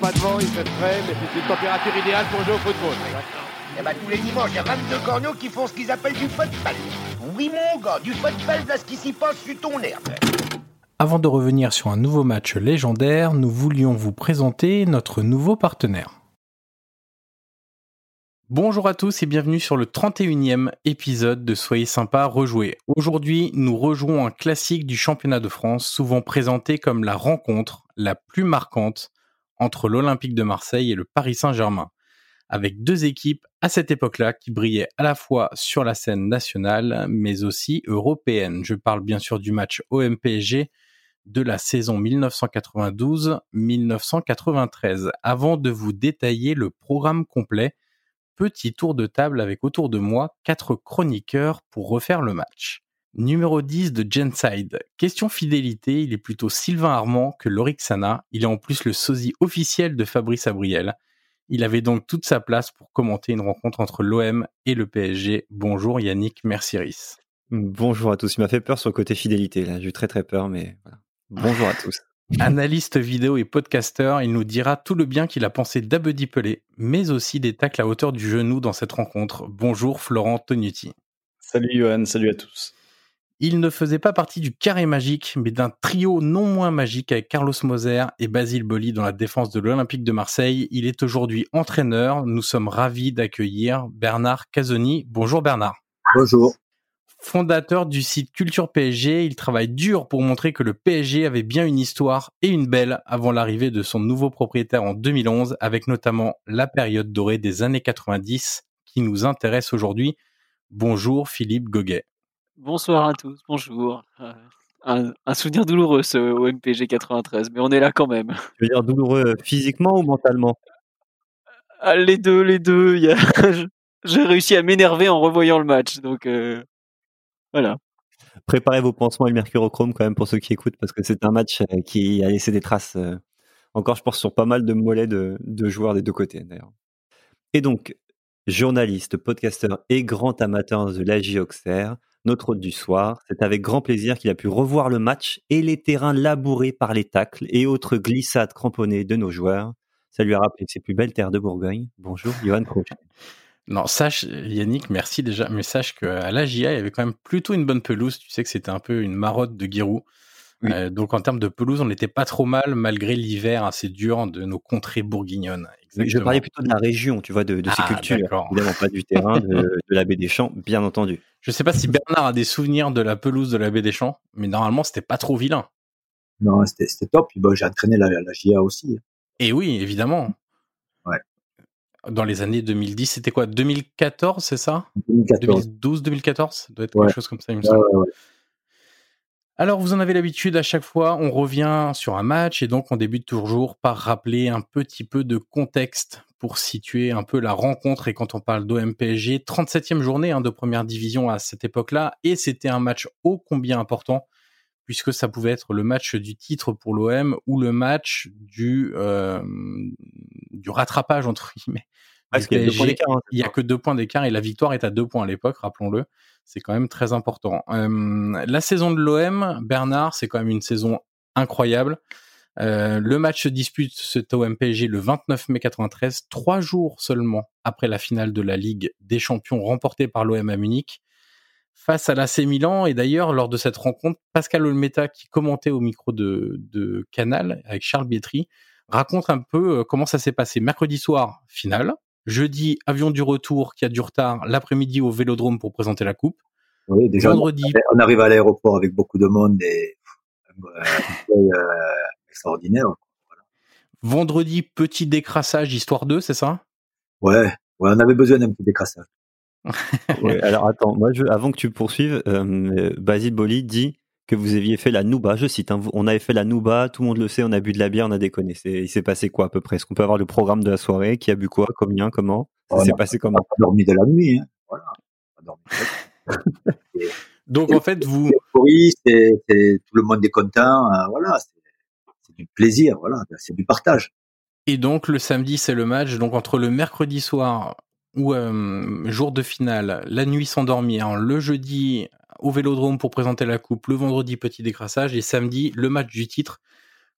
pas de vent, il fait frais, mais c'est une température idéale pour jouer au football. Eh ben, tous les dimanches, il y a 22 corneaux qui font ce qu'ils appellent du football. Oui, mon gars, du football, là, ce qui s'y passe sur ton herbe. Avant de revenir sur un nouveau match légendaire, nous voulions vous présenter notre nouveau partenaire. Bonjour à tous et bienvenue sur le 31e épisode de Soyez sympa, rejouer. Aujourd'hui, nous rejouons un classique du championnat de France, souvent présenté comme la rencontre la plus marquante entre l'Olympique de Marseille et le Paris Saint-Germain, avec deux équipes à cette époque-là qui brillaient à la fois sur la scène nationale, mais aussi européenne. Je parle bien sûr du match OM-PSG de la saison 1992-1993. Avant de vous détailler le programme complet, petit tour de table avec autour de moi quatre chroniqueurs pour refaire le match. Numéro 10 de Genside. Question fidélité, il est plutôt Sylvain Armand que Lorixana. Il est en plus le sosie officiel de Fabrice Abriel. Il avait donc toute sa place pour commenter une rencontre entre l'OM et le PSG. Bonjour Yannick Mercieris. Bonjour à tous. Il m'a fait peur sur le côté fidélité. Là, j'ai eu très très peur, mais voilà. Bonjour à tous. Analyste vidéo et podcasteur, il nous dira tout le bien qu'il a pensé d'Abedi Pelé, mais aussi des tacles à hauteur du genou dans cette rencontre. Bonjour Florent Tonuti. Salut Johan, salut à tous. Il ne faisait pas partie du carré magique, mais d'un trio non moins magique avec Carlos Moser et Basile Boli dans la défense de l'Olympique de Marseille. Il est aujourd'hui entraîneur. Nous sommes ravis d'accueillir Bernard Casoni. Bonjour Bernard. Bonjour fondateur du site Culture PSG. Il travaille dur pour montrer que le PSG avait bien une histoire et une belle avant l'arrivée de son nouveau propriétaire en 2011, avec notamment la période dorée des années 90 qui nous intéresse aujourd'hui. Bonjour Philippe Goguet. Bonsoir à tous, bonjour. Euh, un, souvenir douloureux ce OMPG 93, mais on est là quand même. Tu veux dire douloureux physiquement ou mentalement? Ah, Les deux, les deux. J'ai réussi à m'énerver en revoyant le match, donc euh, voilà. Préparez vos pansements et le mercurochrome quand même pour ceux qui écoutent parce que c'est un match euh, qui a laissé des traces euh, encore je pense sur pas mal de mollets de, joueurs des deux côtés d'ailleurs. Et donc journaliste, podcasteur et grand amateur de l'AJ Auxerre, notre hôte du soir, c'est avec grand plaisir qu'il a pu revoir le match et les terrains labourés par les tacles et autres glissades cramponnées de nos joueurs. Ça lui a rappelé ses plus belles terres de Bourgogne. Bonjour, Johan Crochet. Non, sache, Yannick, merci déjà, mais sache qu'à l'AGIA, il y avait quand même plutôt une bonne pelouse. Tu sais que c'était un peu une marotte de Giroud. Euh, donc en termes de pelouse, on n'était pas trop mal malgré l'hiver assez dur de nos contrées bourguignonnes. Je parlais plutôt de la région, tu vois, de, de ces ah, cultures. Évidemment pas du terrain, de, de la baie des Champs, bien entendu. Je sais pas si Bernard a des souvenirs de la pelouse de la baie des Champs, mais normalement c'était pas trop vilain. Non, c'était top. Puis j'ai entraîné la, la GIA aussi. Et oui, évidemment dans les années 2010, c'était quoi? 2014, c'est ça? 2012, 2014 Ça doit être quelque chose comme ça, il me semble. Alors, vous en avez l'habitude, à chaque fois, on revient sur un match et donc on débute toujours par rappeler un petit peu de contexte pour situer un peu la rencontre. Et quand on parle d'OM-PSG, 37e journée hein, de première division à cette époque-là, et c'était un match ô combien important puisque ça pouvait être le match du titre pour l'OM ou le match du euh, du rattrapage entre guillemets. Hein, il y a que deux points d'écart et la victoire est à deux points à l'époque, rappelons-le. C'est quand même très important. Euh, la saison de l'OM, Bernard, c'est quand même une saison incroyable. Euh, le match se dispute cet OM PSG le 29 mai 93, trois jours seulement après la finale de la Ligue des Champions remportée par l'OM à Munich face à l'AC Milan. Et d'ailleurs, lors de cette rencontre, Pascal Olmeta, qui commentait au micro de, Canal avec Charles Bietri, raconte un peu comment ça s'est passé. Mercredi soir, finale. Jeudi, avion du retour qui a du retard. L'après-midi au Vélodrome pour présenter la coupe. Oui, déjà, Vendredi. On arrive à l'aéroport avec beaucoup de monde et euh, euh, extraordinaire. Vendredi, petit décrassage, histoire 2, c'est ça? Ouais, ouais, on avait besoin d'un petit décrassage. alors attends, moi je, avant que tu poursuives, euh, Basile Boli dit que vous aviez fait la Nouba, je cite, hein, on avait fait la Nouba, tout le monde le sait, on a bu de la bière, on a déconné. il s'est passé quoi à peu près? Est-ce qu'on peut avoir le programme de la soirée? Qui a bu quoi? Combien? Comment? Ça s'est passé comment On a dormi de la nuit, hein. voilà. Donc en fait, vous. Oui, c'est, tout le monde est content, euh, voilà, c'est, du plaisir, voilà, c'est du partage. Et donc le samedi, c'est le match. Donc entre le mercredi soir ou euh, jour de finale, la nuit sans dormir, le jeudi au Vélodrome pour présenter la coupe, le vendredi petit décrassage et samedi le match du titre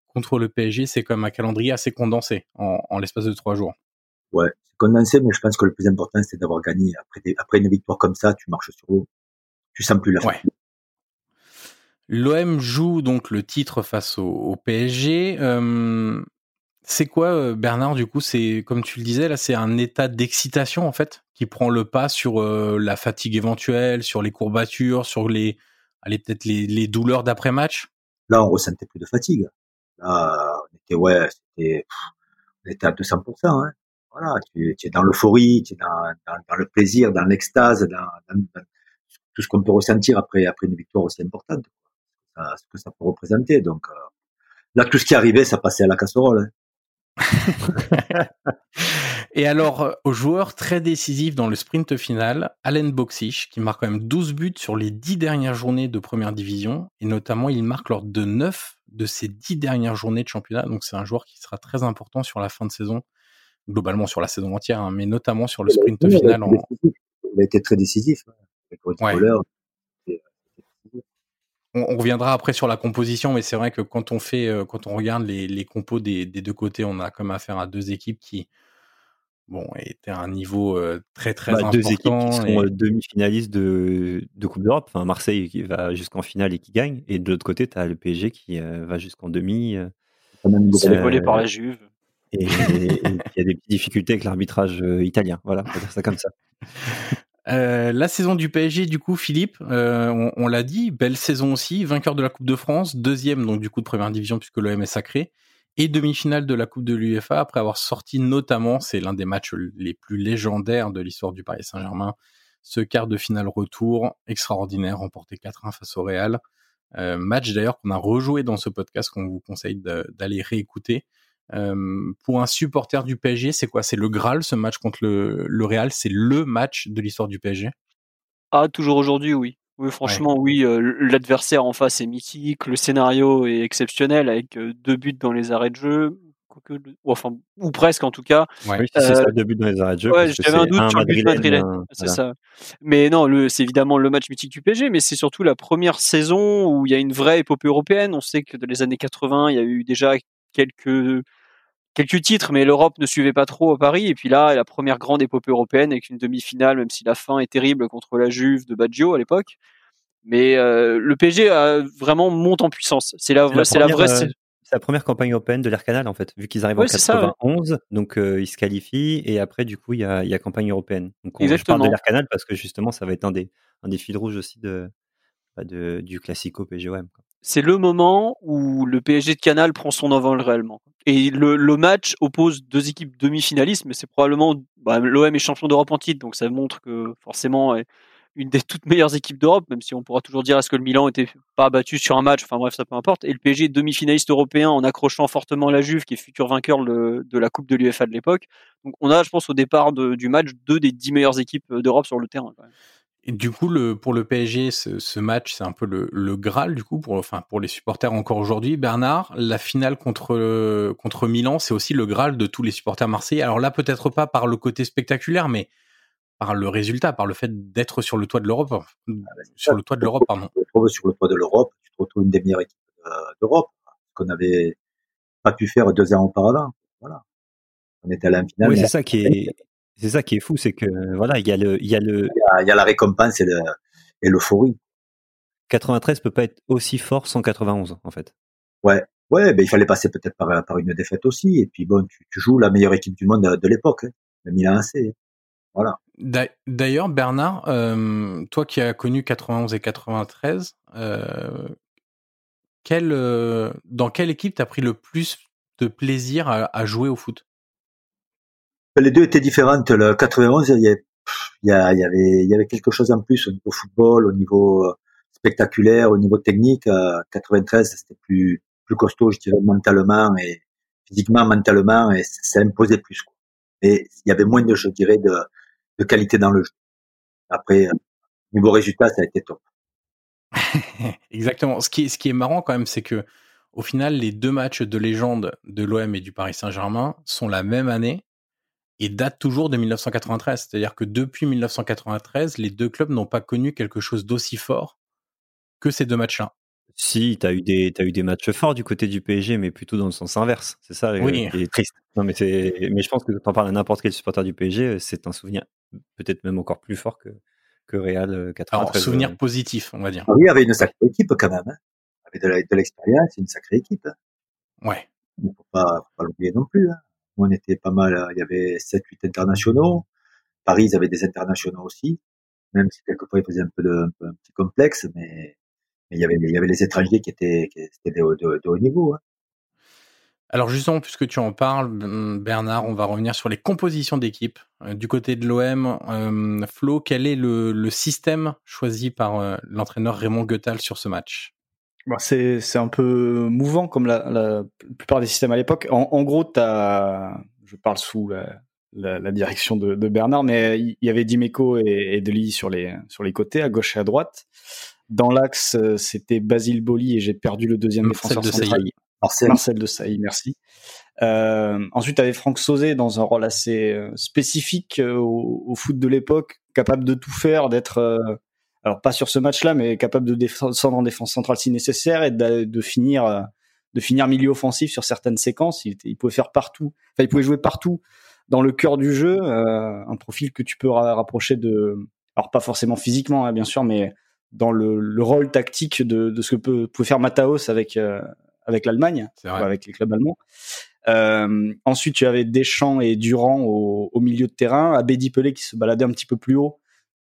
contre le PSG, c'est comme un calendrier assez condensé en, l'espace de trois jours. Ouais, c'est condensé, mais je pense que le plus important, c'est d'avoir gagné. Après, après une victoire comme ça, tu marches sur l'eau. Tu sens plus la ouais. L'OM joue donc le titre face au, PSG. Euh, c'est quoi, euh, Bernard, du coup C'est, comme tu le disais, là, c'est un état d'excitation, en fait, qui prend le pas sur euh, la fatigue éventuelle, sur les courbatures, sur les, allez, peut-être les, douleurs d'après-match Là, on ressentait plus de fatigue. Là, on était, ouais, c'était, on était à 200%. Hein. Voilà, tu, es dans l'euphorie, tu es dans, le plaisir, dans l'extase, dans, tout ce qu'on peut ressentir après, après une victoire aussi importante ce que ça peut représenter. Donc euh, là, tout ce qui arrivait, ça passait à la casserole. Hein. Et alors, euh, au joueur très décisif dans le sprint final, Allen Boxish, qui marque quand même 12 buts sur les 10 dernières journées de première division, et notamment il marque lors de 9 de ces 10 dernières journées de championnat, donc c'est un joueur qui sera très important sur la fin de saison, globalement sur la saison entière, hein, mais notamment sur le sprint final. Il a été très décisif. Hein, on, reviendra après sur la composition, mais c'est vrai que quand on fait, euh, quand on regarde les, compos des, deux côtés, on a comme affaire à deux équipes qui, bon, étaient à un niveau euh, très très important. Bah, deux équipes qui sont euh, demi-finalistes de, Coupe d'Europe. Enfin, Marseille qui va jusqu'en finale et qui gagne, et de l'autre côté, tu as le PSG qui va jusqu'en demi. C'est volé par la Juve. Et, il y a des petites difficultés avec l'arbitrage italien. Voilà, on va dire ça comme ça. Euh, la saison du PSG, du coup, Philippe, euh, on, l'a dit, belle saison aussi, vainqueur de la Coupe de France, deuxième donc du coup de première division puisque l'OM est sacré, et demi-finale de la Coupe de l'UEFA après avoir sorti notamment, c'est l'un des matchs les plus légendaires de l'histoire du Paris Saint-Germain, ce quart de finale retour extraordinaire, remporté 4-1 face au Real. Euh, match d'ailleurs qu'on a rejoué dans ce podcast qu'on vous conseille d'aller réécouter. Euh, pour un supporter du PSG, c'est quoi? C'est le Graal, ce match contre le, le Real? C'est le match de l'histoire du PSG Ah, toujours aujourd'hui, oui. Oui, franchement, oui. Euh, l'adversaire en face est mythique, le scénario est exceptionnel avec euh, deux buts dans les arrêts de jeu. ou, enfin, ou presque en tout cas. Oui, c'est ça, deux buts dans les arrêts de jeu. Ouais, j'avais un doute sur le but madrilène. C'est ça. Mais non, c'est évidemment le match mythique du PSG, mais c'est surtout la première saison où il y a une vraie épopée européenne. On sait que dans les années 80, il y a eu déjà quelques quelques titres, mais l'Europe ne suivait pas trop à Paris. Et puis là, la première grande épopée européenne avec une demi-finale, même si la fin est terrible contre la Juve de Baggio à l'époque. Mais euh, le PSG a vraiment monte en puissance. C'est la, c'est la vraie. C'est la première campagne européenne de l'Air Canal en fait, vu qu'ils arrivent en 91, donc euh, ils se qualifient et après du coup il y a, y a, campagne européenne. Donc on, je parle de l'Air Canal parce que justement ça va être un des, un des fils rouges aussi de, bah, de du classico PSGOM c'est le moment où le PSG de Canal prend son envol réellement. Et le, match oppose deux équipes demi-finalistes, mais c'est probablement bah, l'OM est champion d'Europe en titre, donc ça montre que forcément une des toutes meilleures équipes d'Europe, même si on pourra toujours dire est-ce que le Milan était pas battu sur un match, enfin bref, ça peu importe. Et le PSG demi-finaliste européen en accrochant fortement la Juve, qui est futur vainqueur de la Coupe de l'UEFA de l'époque. Donc on a, je pense, au départ du match, deux des dix meilleures équipes d'Europe sur le terrain. Et du coup, le, pour le PSG, ce, match, c'est un peu le, le, Graal, du coup, pour, enfin, pour les supporters encore aujourd'hui. Bernard, la finale contre, contre Milan, c'est aussi le Graal de tous les supporters marseillais. Alors là, peut-être pas par le côté spectaculaire, mais par le résultat, par le fait d'être sur le toit de l'Europe. Ah, sur le toit de l'Europe, pardon. Tu te retrouves sur le toit de l'Europe, tu te retrouves une des meilleures équipes euh, d'Europe, qu'on n'avait pas pu faire deux ans auparavant. Voilà. On était à la finale. Oui, c'est ça qui est, c'est ça qui est fou, c'est que voilà, il y a le, il y a le, il y a, la récompense et le, et l'euphorie. 93 peut pas être aussi fort sans 91 en fait. Ouais, ouais, ben il fallait passer peut-être par, par une défaite aussi. Et puis bon, tu, joues la meilleure équipe du monde de, l'époque, hein, le Milan AC. Voilà. D'ailleurs, Bernard, euh, toi qui as connu 91 et 93, euh, quel, euh, dans quelle équipe t'as pris le plus de plaisir à jouer au foot? Les deux étaient différentes. Le 91, il y, avait, il y, avait, il y avait quelque chose en plus au niveau football, au niveau euh, spectaculaire, au niveau technique. 93, c'était plus plus costaud, je dirais, mentalement et physiquement, mentalement, et ça imposait plus. Quoi. Et il y avait moins de, je dirais, de, de qualité dans le jeu. Après, euh, niveau résultat, ça a été top. Exactement. Ce qui, ce qui est marrant quand même, c'est que au final, les deux matchs de légende de l'OM et du Paris Saint-Germain sont la même année et date toujours de 1993. C'est-à-dire que depuis 1993, les deux clubs n'ont pas connu quelque chose d'aussi fort que ces deux matchs-là. Si, tu as eu des as eu des matchs forts du côté du PSG, mais plutôt dans le sens inverse. C'est ça euh, Oui. qui est triste. Non, mais c'est mais je pense que quand on parles à n'importe quel supporter du PSG, euh, c'est un souvenir peut-être même encore plus fort que que Real euh, 93. Alors, souvenir euh. positif, on va dire. Ah oui, avait une sacrée équipe quand même. Hein. Avait de l'expérience, une sacrée équipe. Hein. Ouais. Il ne faut pas, faut pas l'oublier non plus. Hein. On était pas mal, il y avait 7-8 internationaux. Paris, ils avaient des internationaux aussi, même si quelquefois ils faisaient un peu de, un, petit complexe, mais, mais il y avait, il y avait les étrangers qui étaient, qui étaient de, haut- niveau. Hein. Alors justement, puisque tu en parles, hum, Bernard, on va revenir sur les compositions d'équipe. Euh, du côté de l'OM, euh, Flo, quel est le, le système choisi par euh, l'entraîneur Raymond Goethal sur ce match? Bon, c'est c'est un peu mouvant comme la, la plupart des systèmes à l'époque. En, en gros, t'as, je parle sous la, la, la direction de, de Bernard, mais il y avait Dimeco et, et Deli sur les sur les côtés, à gauche et à droite. Dans l'axe, euh, c'était Basile Boli et j'ai perdu le deuxième Marcel défenseur de central. Marcel, Marcel de Sailly, merci. Euh, ensuite, tu avais Franck Sauzé dans un rôle assez euh, spécifique euh, au, au foot de l'époque, capable de tout faire, d'être, euh, alors pas sur ce match-là, mais capable de descendre en défense centrale si nécessaire et de, de finir, euh, de finir milieu offensif sur certaines séquences. Il, pouvait faire partout, enfin il pouvait jouer partout dans le cœur du jeu, euh, un profil que tu peux ra- rapprocher de, alors pas forcément physiquement hein, bien sûr, mais dans le, le rôle tactique de, de ce que peut, pouvait faire Mataos avec euh, avec l'Allemagne avec les clubs allemands. Euh, ensuite, tu avais Deschamps et Durand au, au milieu de terrain, Abedi Pelé qui se baladait un petit peu plus haut,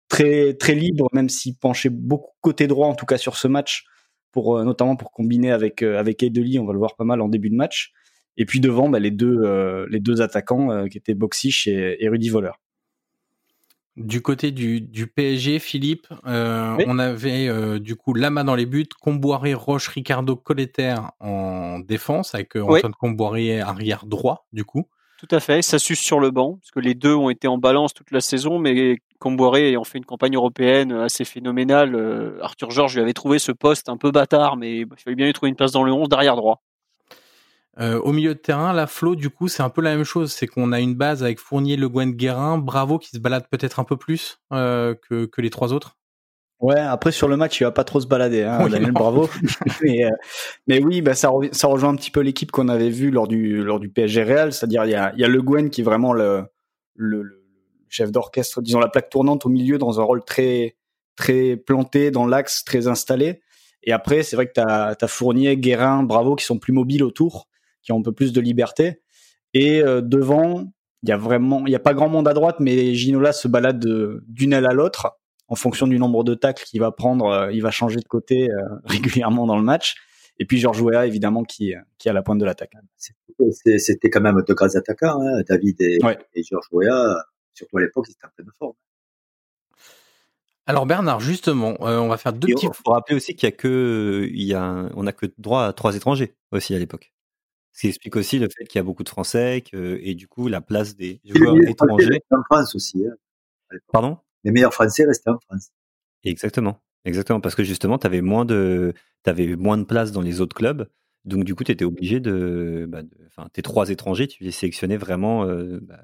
très très libre, même s'il penchait beaucoup côté droit, en tout cas sur ce match, pour euh, notamment pour combiner avec euh, avec Edeli, on va le voir pas mal en début de match. Et puis devant, bah, les deux euh, les deux attaquants qui étaient Boxish et, et Rudy Voller. Du côté du, du PSG, Philippe, euh, Oui. on avait euh, du coup Lama dans les buts, Comboiré, Roche, Ricardo, Colleter en défense, avec euh, Oui. Antoine Comboiré arrière droit, du coup. Tout à fait, ça suce sur le banc, parce que les deux ont été en balance toute la saison, mais Comboiré ayant fait une campagne européenne assez phénoménale, euh, Arthur Georges lui avait trouvé ce poste un peu bâtard, mais il fallait bien lui trouver une place dans le 11 derrière droit. Euh, au milieu de terrain, la Flo, du coup, c'est un peu la même chose. C'est qu'on a une base avec Fournier, Le Guen, Guérin, Bravo qui se balade peut-être un peu plus euh, que les trois autres. Ouais, après sur le match, il va pas trop se balader, hein, Oui, Daniel. Bravo. mais, euh, mais oui, bah, ça, ça rejoint un petit peu l'équipe qu'on avait vue lors du, lors du PSG Real, c'est-à-dire il y a, il y a Le Guen qui est vraiment le, le, le chef d'orchestre, disons la plaque tournante au milieu dans un rôle très, très planté dans l'axe, très installé. Et après, c'est vrai que tu as, Fournier, Guérin, Bravo qui sont plus mobiles autour, qui ont un peu plus de liberté. Et euh, devant, il y a vraiment, il y a pas grand monde à droite, mais Ginola se balade de- d'une aile à l'autre en fonction du nombre de tacles qu'il va prendre, euh, il va changer de côté euh, régulièrement dans le match. Et puis Georges Weah, évidemment, qui, qui est à la pointe de l'attaque. c'était- quand même deux grands attaquants, hein, David et, Ouais. et Georges Weah. Surtout à l'époque, ils étaient en pleine forme. Alors Bernard, justement, euh, on va faire deux Il petits... faut rappeler aussi qu'il y a que, il y a, un- on a que droit à trois étrangers aussi à l'époque. Ce qui explique aussi le fait qu'il y a beaucoup de Français que, et du coup la place des Et joueurs étrangers. en France aussi. Hein. Pardon? Les meilleurs Français restaient en France. Exactement, exactement, parce que justement, tu avais moins de, t'avais moins de place dans les autres clubs, donc du coup, tu étais obligé de, bah, de- tes trois étrangers, tu les sélectionnais vraiment, euh, bah,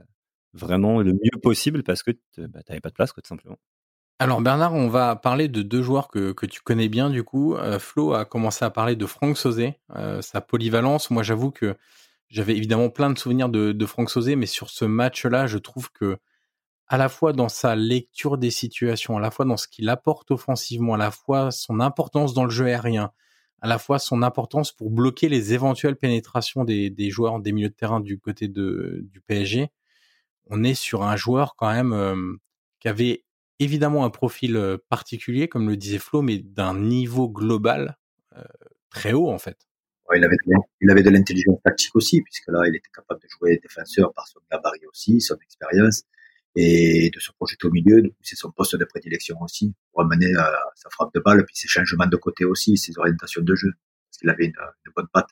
vraiment le mieux possible parce que tu n'avais pas de place, quoi, tout simplement. Alors Bernard, on va parler de deux joueurs que, que tu connais bien du coup. Euh, Flo a commencé à parler de Franck Sauzé, euh, sa polyvalence. Moi j'avoue que j'avais évidemment plein de souvenirs de, de Franck Sauzé, mais sur ce match-là, je trouve que à la fois dans sa lecture des situations, à la fois dans ce qu'il apporte offensivement, à la fois son importance dans le jeu aérien, à la fois son importance pour bloquer les éventuelles pénétrations des, des joueurs des milieux de terrain du côté de, du PSG, on est sur un joueur quand même euh, qui avait évidemment un profil euh, particulier, comme le disait Flo, mais d'un niveau global euh, très haut en fait. Il avait de, il avait de l'intelligence tactique aussi, puisque là, il était capable de jouer défenseur par son gabarit aussi, son expérience, et de se projeter au milieu. C'est son poste de prédilection aussi, pour amener euh, sa frappe de balle, puis ses changements de côté aussi, ses orientations de jeu, parce qu'il avait une, une bonne patte.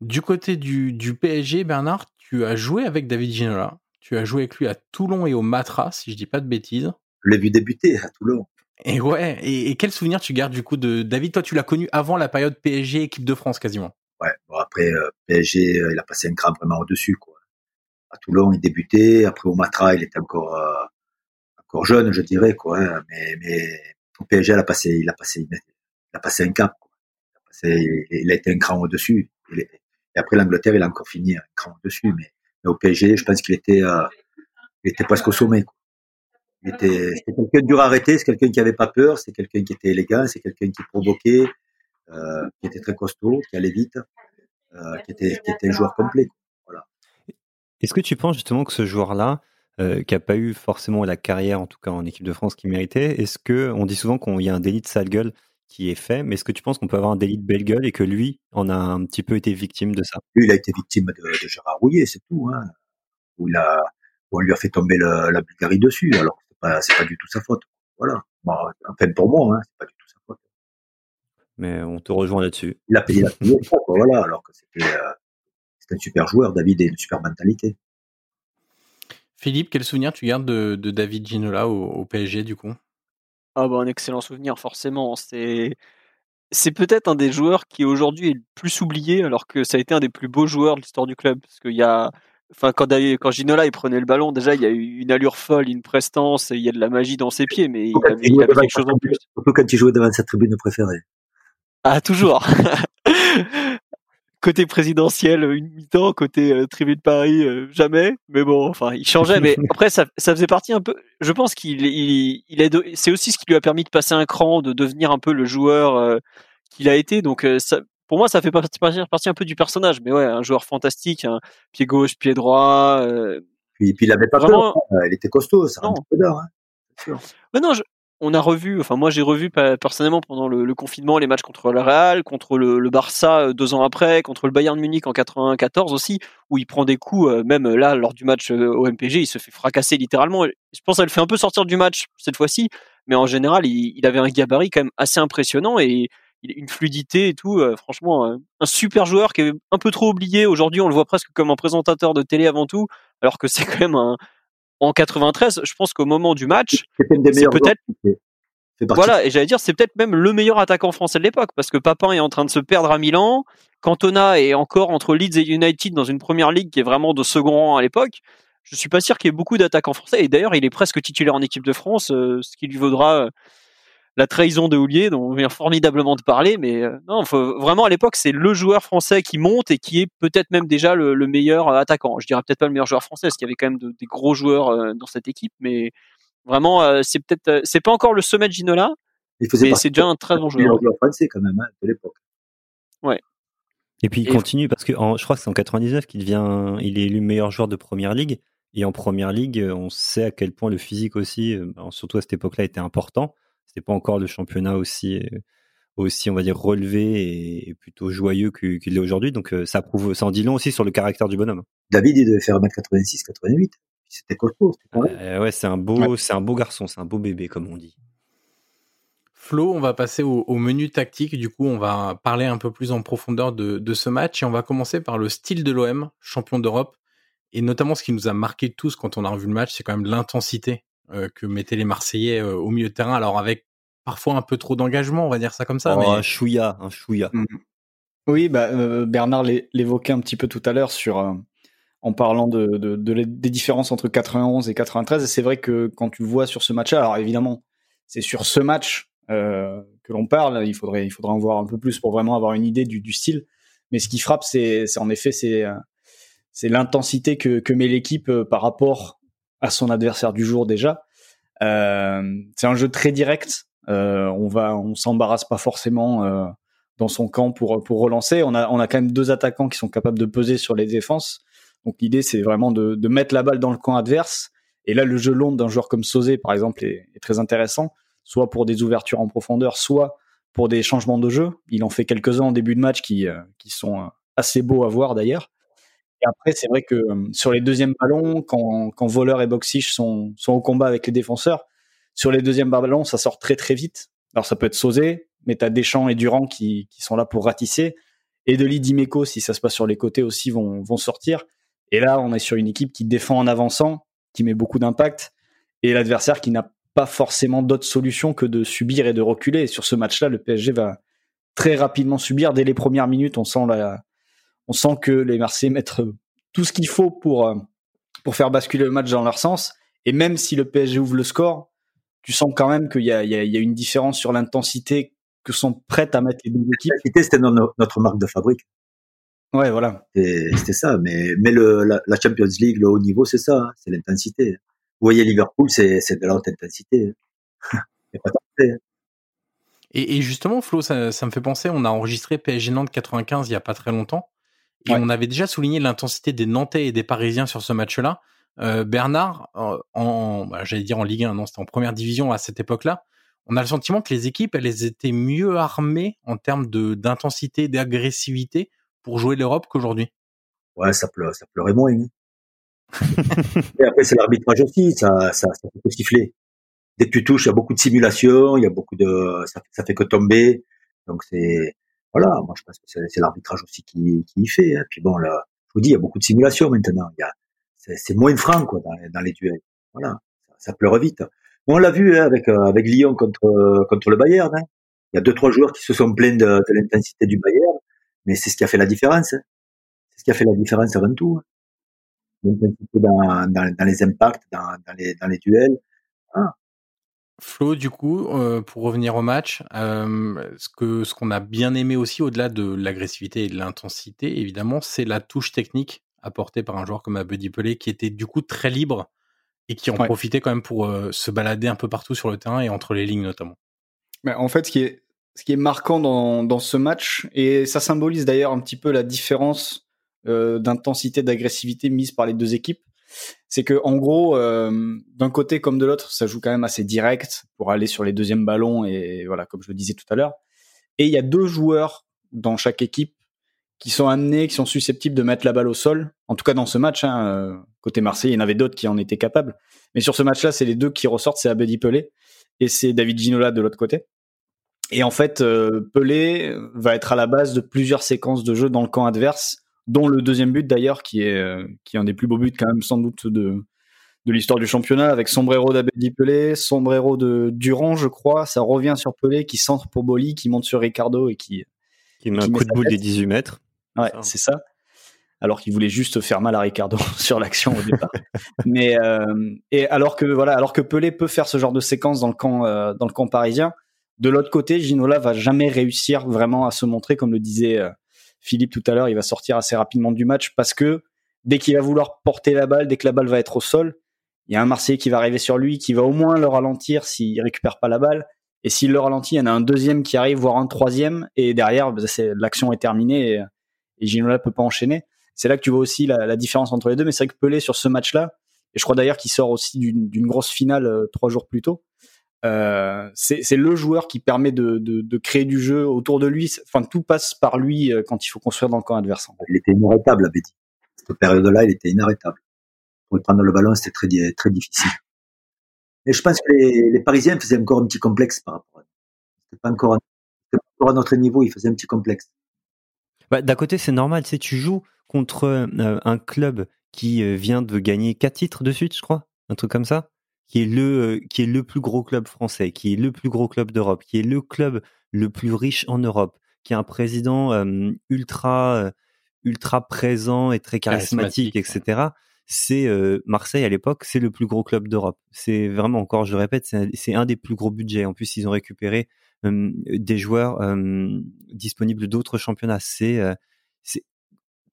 Du côté du, du PSG, Bernard, tu as joué avec David Ginola. Tu as joué avec lui à Toulon et au Matra, si je dis pas de bêtises. Je l'ai vu débuter à Toulon. Et ouais, et, et quel souvenir tu gardes du coup de David? Toi, tu l'as connu avant la période PSG équipe de France quasiment. Ouais, bon, après, euh, PSG, euh, il a passé un cran vraiment au-dessus, quoi. À Toulon, il débutait, après au Matra, il était encore, euh, encore jeune, je dirais, quoi. hein. Mais, mais au PSG, il a passé, il a passé, il a passé un cap. Il, a passé, été un cran au-dessus. Et, après l'Angleterre, il a encore fini un cran au-dessus. Mais, au PSG, je pense qu'il était, euh, il était presque au sommet. Était, c'était quelqu'un dur à arrêter, c'est quelqu'un qui avait pas peur, c'est quelqu'un qui était élégant, c'est quelqu'un qui provoquait, euh, qui était très costaud, qui allait vite, qui, était, qui était un joueur complet. Est-ce que tu penses justement que ce joueur-là, euh, qui a pas eu forcément la carrière, en tout cas en équipe de France, qu'il méritait, est-ce que on dit souvent qu'il y a un délit de sale gueule qui est fait, mais est-ce que tu penses qu'on peut avoir un délit de belle gueule et que lui en a un petit peu été victime de ça? Lui, il a été victime de, de Gérard Rouillet, c'est tout. Hein, où il a, où on lui a fait tomber le, la Bulgarie dessus. Alors c'est pas du tout sa faute. Voilà. Bon, enfin, pour moi, hein, c'est pas du tout sa faute. Mais on te rejoint là-dessus. Il a payé la payé, voilà. Alors que c'était, euh, un super joueur, David, et une super mentalité. Philippe, quel souvenir tu gardes de, de David Ginola au, au, PSG du coup? Ah bah un excellent souvenir forcément. C'est c'est peut-être un des joueurs qui aujourd'hui est le plus oublié alors que ça a été un des plus beaux joueurs de l'histoire du club parce qu'il y a Enfin, quand, quand Ginola il prenait le ballon, déjà il y a eu une allure folle, une prestance, il y a de la magie dans ses pieds, mais il avait, il avait quelque chose en plus. Surtout quand il jouait devant sa tribune préférée. Ah, toujours. côté présidentiel, une mi-temps, côté euh, tribune de Paris, euh, jamais. Mais bon, enfin, il changeait. mais après, ça, ça faisait partie un peu. Je pense qu'il, il, il est, c'est aussi ce qui lui a permis de passer un cran, de devenir un peu le joueur euh, qu'il a été. Donc, ça, pour moi, ça fait partie, partie, un peu du personnage. Mais ouais, un joueur fantastique, pied gauche, pied droit. Euh, puis, puis il avait pas vraiment... peur. Hein. Il était costaud, ça un peu d'or. Hein, mais non, je, on a revu, enfin moi j'ai revu personnellement pendant le, confinement les matchs contre le Real, contre le, Barça euh, deux ans après, contre le Bayern Munich en 94 aussi, où il prend des coups, euh, même là lors du match au MPG, il se fait fracasser littéralement. Je pense qu'elle le fait un peu sortir du match cette fois-ci, mais en général il, il, avait un gabarit quand même assez impressionnant et une fluidité et tout. Euh, franchement, euh, un super joueur qui est un peu trop oublié. Aujourd'hui, on le voit presque comme un présentateur de télé avant tout, alors que c'est quand même un. En 93, je pense qu'au moment du match, c'est peut-être. Voilà, et j'allais dire, c'est peut-être même le meilleur attaquant français de l'époque, parce que Papin est en train de se perdre à Milan, Cantona est encore entre Leeds et United dans une première ligue qui est vraiment de second rang à l'époque. Je suis pas sûr qu'il y ait beaucoup d'attaquants français, et d'ailleurs, il est presque titulaire en équipe de France, euh, ce qui lui vaudra la trahison de Houlier, dont on vient formidablement de parler, mais euh, non, faut, vraiment à l'époque, c'est le joueur français qui monte et qui est peut-être même déjà le, meilleur euh, attaquant. Je dirais peut-être pas le meilleur joueur français, parce qu'il y avait quand même des gros joueurs euh, dans cette équipe, mais vraiment, c'est peut-être, c'est pas encore le sommet de Ginola, mais c'est déjà un très bon joueur. joueur français quand même hein, de l'époque. Ouais. Et puis il continue parce que je crois que c'est en 99 qu'il devient, il est élu meilleur joueur de première ligue. Et en première ligue, on sait à quel point le physique aussi, surtout à cette époque-là, était important c'était pas encore le championnat aussi aussi on va dire relevé et plutôt joyeux qu'il est aujourd'hui. Donc euh, ça prouve ça en dit long aussi sur le caractère du bonhomme. David il devait faire 1m86 88 c'était costaud euh, ouais c'est un beau c'est un beau garçon c'est un beau bébé comme on dit. Flo, on va passer au, menu tactique. Du coup, on va parler un peu plus en profondeur de, de ce match et on va commencer par le style de l'OM, champion d'Europe. Et notamment, ce qui nous a marqué tous quand on a revu le match, c'est quand même l'intensité. euh, que mettaient les Marseillais euh, au milieu de terrain. Alors avec parfois un peu trop d'engagement, on va dire ça comme ça. Oh, Un chouïa, un chouïa. Mmh. Oui, bah, euh, Bernard l'évoquait un petit peu tout à l'heure sur en parlant de, de, des différences entre 91 et 93. Et c'est vrai que quand tu vois sur ce match-là, alors évidemment, c'est sur ce match euh, que l'on parle. Il faudrait, il faudrait en voir un peu plus pour vraiment avoir une idée du, du style. Mais ce qui frappe, c'est en effet, c'est c'est l'intensité que, que met l'équipe par rapport à son adversaire du jour déjà. Euh, c'est un jeu très direct. Euh, on va, on s'embarrasse pas forcément euh, dans son camp pour pour relancer. On a on a quand même deux attaquants qui sont capables de peser sur les défenses. Donc l'idée c'est vraiment de, de mettre la balle dans le camp adverse. Et là le jeu long d'un joueur comme Sosé par exemple est, est, très intéressant, soit pour des ouvertures en profondeur, soit pour des changements de jeu. Il en fait quelques-uns en début de match qui qui sont assez beaux à voir d'ailleurs. Après, c'est vrai que euh, sur les deuxièmes ballons, quand, quand Voleur et Boxish sont, sont au combat avec les défenseurs, sur les deuxièmes ballons, ça sort très très vite. Alors ça peut être Sauzé, mais t'as Deschamps et Durand qui, qui sont là pour ratisser. Et de Dimeco, si ça se passe sur les côtés aussi, vont, vont sortir. Et là, on est sur une équipe qui défend en avançant, qui met beaucoup d'impact, et l'adversaire qui n'a pas forcément d'autre solution que de subir et de reculer. Et sur ce match-là, le PSG va très rapidement subir. Dès les premières minutes, on sent la, on sent que les Marseillais mettent tout ce qu'il faut pour, euh, pour faire basculer le match dans leur sens. Et même si le PSG ouvre le score, tu sens quand même qu'il y a, il y a, une différence sur l'intensité que sont prêtes à mettre les deux équipes. L'intensité, c'était no- notre marque de fabrique. Ouais, voilà. C'était ça. Mais, mais le, la, la Champions League, le haut niveau, c'est ça. hein, C'est l'intensité. Vous voyez, Liverpool, c'est de la haute intensité. Pas Et, et justement, Flo, ça, ça me fait penser, on a enregistré PSG Nantes 95 il y a pas très longtemps, et Ouais. on avait déjà souligné l'intensité des Nantais et des Parisiens sur ce match-là. Euh, Bernard, euh, en, bah, j'allais dire en Ligue 1, non, c'était en première division à cette époque-là. On a le sentiment que les équipes, elles étaient mieux armées en termes de d'intensité, d'agressivité pour jouer l'Europe qu'aujourd'hui. Ouais, ça, pleu, ça pleurait moins. hein. Et après, c'est l'arbitrage aussi, ça, ça, ça fait que siffler. Dès que tu touches, il y a beaucoup de simulation, il y a beaucoup de, ça, ça fait que tomber. Donc c'est, voilà, moi je pense que c'est l'arbitrage aussi qui, qui y fait. Hein. Puis bon, là, je vous dis, il y a beaucoup de simulation maintenant. Il y a, c'est moins franc quoi dans, les- dans les duels. Voilà, ça, pleure vite. On l'a vu hein, avec euh, avec Lyon contre contre le Bayern. Hein. Il y a deux trois joueurs qui se sont plaints de, de l'intensité du Bayern, mais c'est ce qui a fait la différence. hein. C'est ce qui a fait la différence avant tout. hein. L'intensité dans, dans, les impacts, dans, les dans les duels. Flo, du coup, euh, pour revenir au match, euh, ce que ce qu'on a bien aimé aussi, au-delà de l'agressivité et de l'intensité, évidemment, c'est la touche technique apportée par un joueur comme Abedi Pelé, qui était du coup très libre et qui en Ouais. profitait quand même pour euh, se balader un peu partout sur le terrain et entre les lignes notamment. Mais en fait, ce qui est, ce qui est marquant dans, dans ce match, et ça symbolise d'ailleurs un petit peu la différence d'intensité, d'agressivité mise par les deux équipes, c'est que en gros, euh, d'un côté comme de l'autre, ça joue quand même assez direct pour aller sur les deuxièmes ballons et voilà, comme je le disais tout à l'heure. Et il y a deux joueurs dans chaque équipe qui sont amenés, qui sont susceptibles de mettre la balle au sol. En tout cas dans ce match, hein, euh, côté Marseille, il y en avait d'autres qui en étaient capables. Mais sur ce match-là, c'est les deux qui ressortent, c'est Abedi Pelé et c'est David Ginola de l'autre côté. Et en fait, euh, Pelé va être à la base de plusieurs séquences de jeu dans le camp adverse, dont le deuxième but d'ailleurs, qui est euh, qui est un des plus beaux buts quand même sans doute de de l'histoire du championnat, avec sombrero d'Abedi Pelé, sombrero de Durand, je crois. Ça revient sur Pelé, qui centre pour Boli, qui monte sur Ricardo et qui Qui met Qui un met coup de boule de tête. 18 mètres. Ouais, Ça. c'est ça. Alors qu'il voulait juste faire mal à Ricardo sur l'action au départ. Mais euh, et alors que voilà, alors que Pelé peut faire ce genre de séquence dans le camp euh, dans le camp parisien, de l'autre côté, Ginola va jamais réussir vraiment à se montrer comme le disait euh, Philippe tout à l'heure, il va sortir assez rapidement du match parce que dès qu'il va vouloir porter la balle, dès que la balle va être au sol, il y a un Marseillais qui va arriver sur lui, qui va au moins le ralentir s'il récupère pas la balle. Et s'il le ralentit, il y en a un deuxième qui arrive, voire un troisième, et derrière, bah, l'action est terminée et, et Ginola peut pas enchaîner. C'est là que tu vois aussi la, différence entre les deux. Mais c'est vrai que Pelé sur ce match-là, et je crois d'ailleurs qu'il sort aussi d'une d'une grosse finale euh, trois jours plus tôt. Euh, c'est c'est le joueur qui permet de, de, de créer du jeu autour de lui. Enfin, tout passe par lui euh, quand il faut construire dans le camp adverse. Il était inarrêtable, Abedi. Cette période-là, il était inarrêtable. Pour lui prendre le ballon, c'était très, très difficile. Et je pense que les, les Parisiens faisaient encore un petit complexe par rapport à nous. C'était pas encore, à- c'était pas encore à notre niveau, ils faisaient un petit complexe. Bah, D'un côté, c'est normal. Tu sais, tu joues contre euh, un club qui euh, vient de gagner quatre titres de suite, je crois, un truc comme ça, qui est le euh, qui est le plus gros club français, qui est le plus gros club d'Europe, qui est le club le plus riche en Europe, qui a un président euh, ultra ultra présent et très charismatique, Charismatique, etc. C'est euh, Marseille à l'époque, c'est le plus gros club d'Europe. C'est vraiment encore, je le répète, c'est un, c'est un des plus gros budgets. En plus, ils ont récupéré euh, des joueurs euh, disponibles d'autres championnats. C'est euh, c'est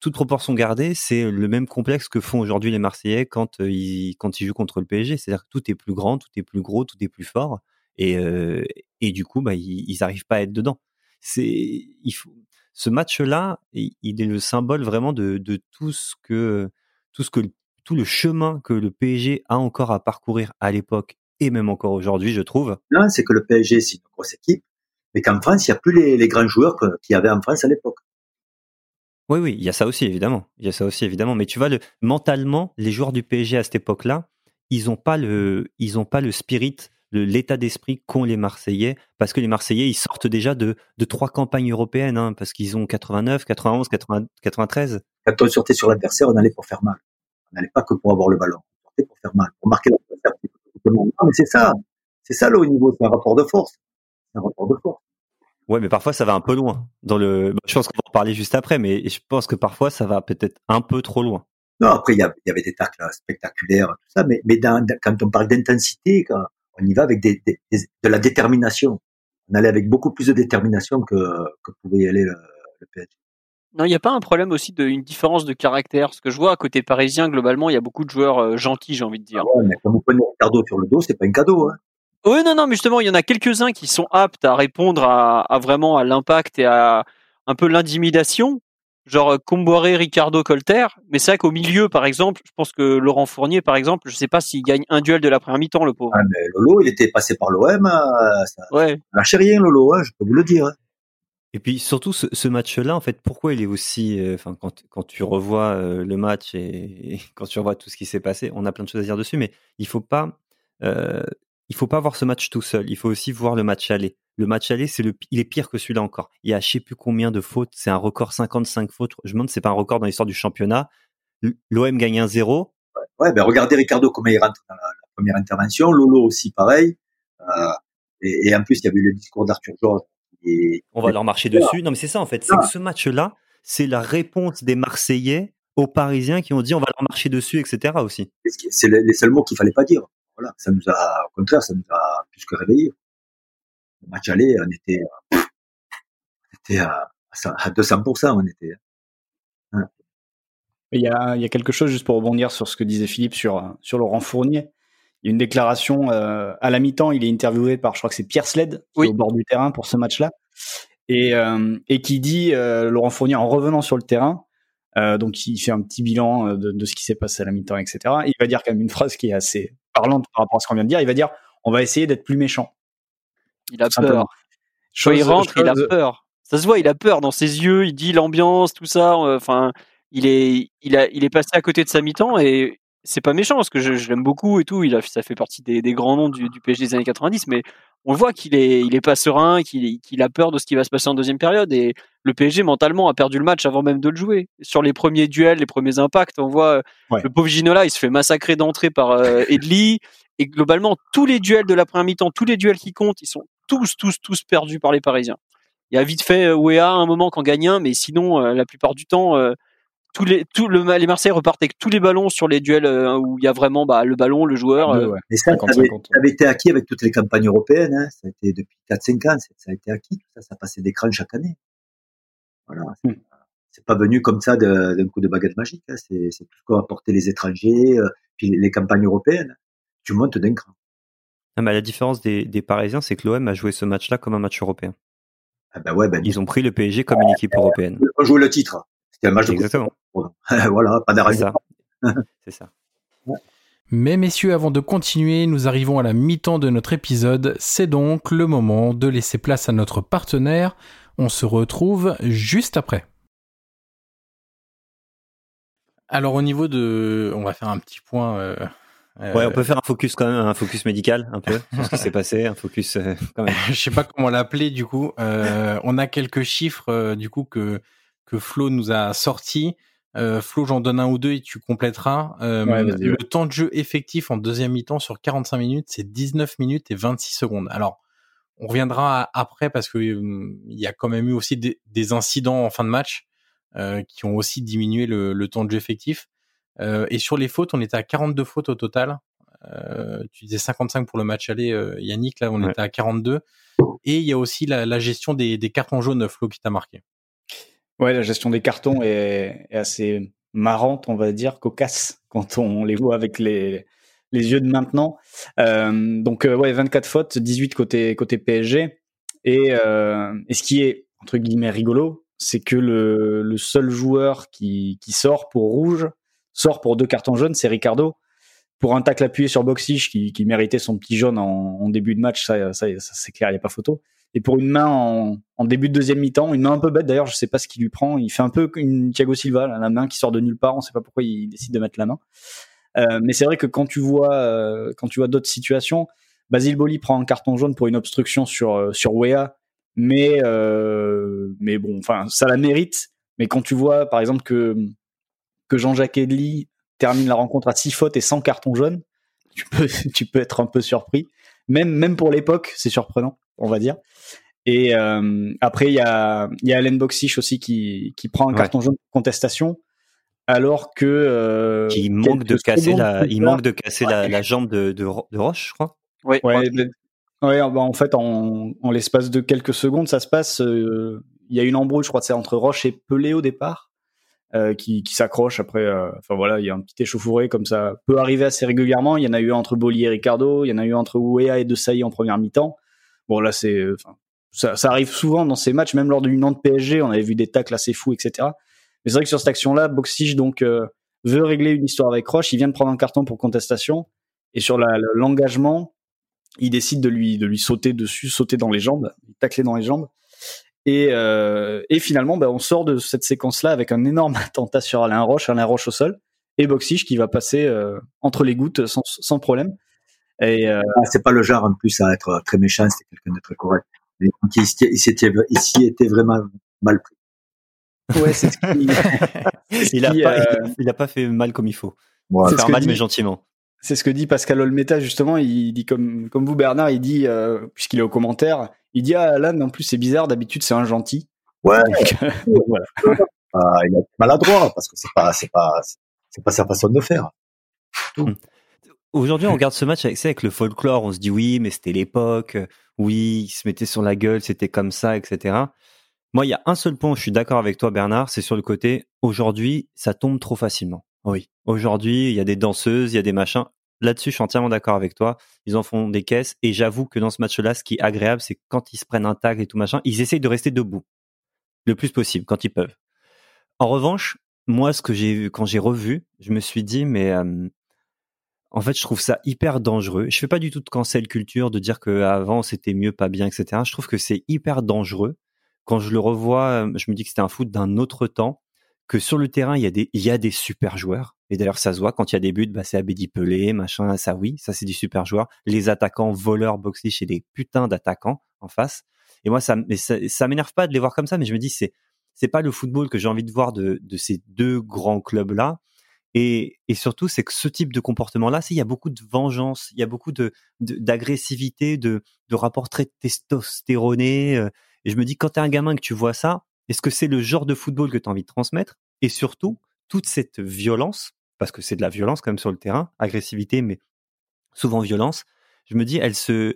toute proportion gardée, c'est le même complexe que font aujourd'hui les Marseillais quand euh, ils quand ils jouent contre le PSG. C'est-à-dire que tout est plus grand, tout est plus gros, tout est plus fort, et euh, et du coup, bah ils, ils arrivent pas à être dedans. C'est il faut ce match-là, il est le symbole vraiment de de tout ce que tout ce que tout le chemin que le PSG a encore à parcourir à l'époque et même encore aujourd'hui, je trouve. Non, c'est que le PSG, c'est une grosse équipe, mais qu'en France, il n'y a plus les, les grands joueurs qu'il y avait en France à l'époque. Oui, oui, il y a ça aussi évidemment. Il y a ça aussi évidemment. Mais tu vois, le, mentalement, les joueurs du PSG à cette époque-là, ils ont pas le, ont pas le spirit, l'état d'esprit qu'ont les Marseillais, parce que les Marseillais, ils sortent déjà de, trois campagnes européennes, hein, parce qu'ils ont 89, 91, 80 93. Quand on sortait sur l'adversaire, on allait pour faire mal. On n'allait pas que pour avoir le ballon. On sortait pour faire mal, pour marquer l'adversaire. Mais c'est ça. C'est ça le haut niveau, c'est un rapport de force. C'est un rapport de force. Ouais, mais parfois ça va un peu loin. Dans le, bah, je pense qu'on va en parler juste après, mais je pense que parfois ça va peut-être un peu trop loin. Non, après, il y, avait des tacles spectaculaires, tout ça, mais, mais dans- quand on parle d'intensité, quand on y va avec des, des- des- de la détermination. on allait avec beaucoup plus de détermination que, que pouvait y aller le, le PSG. Non, il n'y a pas un problème aussi d'une différence de caractère? Parce que je vois à côté parisien, globalement, il y a beaucoup de joueurs euh, gentils, j'ai envie de dire. Ah ouais, mais comme vous prenez Ricardo sur le dos, c'est pas un cadeau. Hein. Oui, non, non, mais justement, il y en a quelques-uns qui sont aptes à répondre à, à vraiment à l'impact et à un peu l'intimidation, genre Comboiré, Ricardo, Colter. Mais c'est vrai qu'au milieu, par exemple, je pense que Laurent Fournier, par exemple, je sais pas s'il gagne un duel de la première mi-temps, le pauvre. Ah, mais Lolo, il était passé par l'OM, euh, ça Ouais. lâchait rien, Lolo, hein, je peux vous le dire. hein. Et puis surtout ce, ce match-là, en fait, pourquoi il est aussi, euh, enfin, quand, quand tu revois euh, le match et, et quand tu revois tout ce qui s'est passé, on a plein de choses à dire dessus, mais il faut pas, euh, il faut pas voir ce match tout seul. Il faut aussi voir le match aller. Le match aller, c'est le, il est pire que celui-là encore. Il y a je sais plus combien de fautes. C'est un record 55 fautes. Je me demande, c'est pas un record dans l'histoire du championnat. L'OM gagne 1-0. Ouais, ben regardez Ricardo comment il rentre dans la, la première intervention, Lolo aussi pareil. Euh, et, et en plus, il y avait le discours d'Arthur Georges. Et, On va leur marcher dessus. Non, mais c'est ça en fait. C'est que ce match-là, c'est la réponse des Marseillais aux Parisiens qui ont dit on va leur marcher dessus, etc. aussi. c'est les, les seuls mots qu'il fallait pas dire. Voilà, ça nous a, au contraire, ça nous a plus que réveillés. Le match aller, on était, on était à, à 200%, on était. Il y, a, il y a quelque chose, juste pour rebondir sur ce que disait Philippe sur, sur Laurent Fournier. Il y a une déclaration euh, à la mi-temps, il est interviewé par, je crois que c'est Pierre Sled, qui est Oui. au bord du terrain pour ce match-là, et, euh, et qui dit, euh, Laurent Fournier, en revenant sur le terrain, euh, donc il fait un petit bilan euh, de, de ce qui s'est passé à la mi-temps, etc. Il va dire quand même une phrase qui est assez parlante par rapport à ce qu'on vient de dire. Il va dire, on va essayer d'être plus méchant. Il a peur. Quand il Chose- rentre, il a peur. Ça se voit, il a peur dans ses yeux. Il dit l'ambiance, tout ça. euh, Enfin, il est, il a, il est passé à côté de sa mi-temps et c'est pas méchant parce que je, je l'aime beaucoup et tout. Il a, ça fait partie des, des grands noms du, du PSG des années 90, mais on voit qu'il est, il est pas serein, qu'il, qu'il a peur de ce qui va se passer en deuxième période et le PSG mentalement a perdu le match avant même de le jouer. Sur les premiers duels, les premiers impacts, on voit euh, Ouais. le pauvre Ginola, il se fait massacrer d'entrée par euh, Edli et globalement tous les duels de la première mi-temps, tous les duels qui comptent, ils sont tous, tous, tous perdus par les Parisiens. Il y a vite fait euh, Wea à un moment qu'en gagne un, mais sinon, euh, la plupart du temps, euh, tous les, tout le, les Marseillais repartent avec tous les ballons sur les duels euh, où il y a vraiment bah, le ballon, le joueur. Euh, ouais. Ça, ça avait, 50-50. ça avait été acquis avec toutes les campagnes européennes. Hein. Ça a été depuis 4-5 ans, ça a été acquis. Tout ça, ça passait d'écran chaque année. Voilà. C'est Hmm. c'est pas venu comme ça d'un coup de baguette magique. Hein. C'est c'est tout ce qu'ont apporté les étrangers, euh, puis les, les campagnes européennes. Tu montes d'un cran. Ah, mais la différence des, des Parisiens, c'est que l'OM a joué ce match-là comme un match européen. Ah ben ouais, ben, Ils ont pris le PSG comme une équipe européenne. on jouait le titre. C'était un match de Exactement. voilà, pas C'est d'arrêt. ça. C'est ça. Mais messieurs, avant de continuer, nous arrivons à la mi-temps de notre épisode. C'est donc le moment de laisser place à notre partenaire. On se retrouve juste après. Alors au niveau de... On va faire un petit point... euh, euh, Ouais, on peut faire un focus quand même, un focus médical un peu sur ce qui s'est passé, un focus euh, quand même. je sais pas comment l'appeler du coup. Euh, on a quelques chiffres euh, du coup que que Flo nous a sortis. Euh, Flo, j'en donne un ou deux et tu compléteras. Euh, Ouais, le ouais. temps de jeu effectif en deuxième mi-temps sur 45 minutes, c'est 19 minutes et 26 secondes. Alors, on reviendra après parce que euh, il y a quand même eu aussi des, des incidents en fin de match qui ont aussi diminué le, le temps de jeu effectif. Et sur les fautes, on était à 42 fautes au total. Tu disais 55 pour le match aller, Yannick. Là, on Ouais. était à 42. Et il y a aussi la, la gestion des, des cartons jaunes, Flo, qui t'a marqué. Ouais, la gestion des cartons est, assez marrante, on va dire, cocasse quand on les voit avec les, les yeux de maintenant. Euh, donc euh, ouais, 24 fautes, 18 côté côté PSG. Et, euh, et ce qui est entre guillemets rigolo, c'est que le, le seul joueur qui, qui sort pour rouge sort pour deux cartons jaunes, c'est Ricardo. Pour un tacle appuyé sur Boxish qui, qui méritait son petit jaune en, en début de match, ça, ça, ça c'est clair, il n'y a pas photo. Et pour une main en, en début de deuxième mi-temps, une main un peu bête d'ailleurs, je sais pas ce qu'il lui prend. Il fait un peu une Thiago Silva, la main qui sort de nulle part. On sait pas pourquoi il décide de mettre la main. Euh, mais c'est vrai que quand tu vois, euh, quand tu vois d'autres situations, Basile Boli prend un carton jaune pour une obstruction sur euh, sur Wea, mais euh, mais bon, enfin ça la mérite. Mais quand tu vois par exemple que que Jean-Jacques Edli termine la rencontre à 6 fautes et sans carton jaune, tu peux tu peux être un peu surpris. Même même pour l'époque, c'est surprenant, on va dire. Et euh, après, il y a, il y a Allen Boxish aussi qui, qui prend un Ouais. carton jaune pour contestation, alors que euh, Qui manque de casser la, il manque de casser la, la jambe de, de, Ro- de Roche, je crois. ouais, Ouais, ouais. bah en fait, en, en l'espace de quelques secondes, ça se passe. euh, Il y a une embrouille, je crois que c'est entre Roche et Pelé au départ, euh, qui, qui s'accroche. Après, euh, enfin voilà, il y a un petit échauffouré comme ça peut arriver assez régulièrement. Il y en a eu entre Bolli et Ricardo, il y en a eu entre Ouéa et De Sailly en première mi-temps. Bon là, c'est, euh, ça, arrive souvent dans ces matchs, même lors d'une Nantes PSG, on avait vu des tacles assez fous, etc. Mais c'est vrai que sur cette action-là, Boxich donc euh, veut régler une histoire avec Roche. Il vient de prendre un carton pour contestation et sur l'engagement il décide de lui de lui sauter dessus, sauter dans les jambes, tacler dans les jambes. Et, euh, finalement, ben, on sort de cette séquence-là avec un énorme attentat sur Alain Roche, Alain Roche au sol, et Boxich qui va passer entre les gouttes sans problème. Et euh, Ah, c'est pas le genre en plus à être très méchant, c'est quelqu'un de très correct. Donc, il, s'y- il s'était, il s'y était vraiment mal pris. ouais, c'est ce qui, il, a qui, pas, euh, il a pas fait mal comme il faut. Voilà. C'est ce Faire que mal dit- mais gentiment. c'est ce que dit Pascal Olmeta justement. Il dit comme comme vous Bernard, il dit euh, puisqu'il est au commentaire, il dit ah Alan en plus c'est bizarre. D'habitude c'est un gentil. Ouais, Donc, voilà. ah, il a été maladroit parce que c'est pas, c'est pas, c'est pas sa façon de faire. Aujourd'hui, on regarde ce match avec, avec le folklore. On se dit oui, mais c'était l'époque. Oui, il se mettait sur la gueule, c'était comme ça, etc. Moi, il y a un seul point où je suis d'accord avec toi, Bernard, c'est sur le côté. Aujourd'hui, ça tombe trop facilement. Oui. Aujourd'hui, il y a des danseuses, il y a des machins. Là-dessus, je suis entièrement d'accord avec toi. Ils en font des caisses. Et j'avoue que dans ce match-là, ce qui est agréable, c'est quand ils se prennent un tag et tout machin, ils essayent de rester debout le plus possible quand ils peuvent. En revanche, moi, ce que j'ai vu quand j'ai revu, je me suis dit, mais euh, en fait, je trouve ça hyper dangereux. Je fais pas du tout de cancel culture, de dire que avant c'était mieux, pas bien, etc. Je trouve que c'est hyper dangereux. Quand je le revois, euh, je me dis que c'était un foot d'un autre temps, que sur le terrain, il y a des, il y a des super joueurs. Et d'ailleurs, ça se voit quand il y a des buts, bah, c'est Abedi Pelé, machin, ça oui, ça c'est du super joueur. Les attaquants, voleurs, boxy, chez des putains d'attaquants en face. Et moi, ça, mais ça, ça m'énerve pas de les voir comme ça, mais je me dis, c'est, c'est pas le football que j'ai envie de voir de, de ces deux grands clubs-là. Et, et surtout, c'est que ce type de comportement-là, il y a beaucoup de vengeance, il y a beaucoup de de- d'agressivité, de, de rapports très testostéronés. euh, Et je me dis, quand t'es un gamin que tu vois ça, est-ce que c'est le genre de football que tu as envie de transmettre? Et surtout, toute cette violence, parce que c'est de la violence quand même sur le terrain, agressivité, mais souvent violence, je me dis, elle se,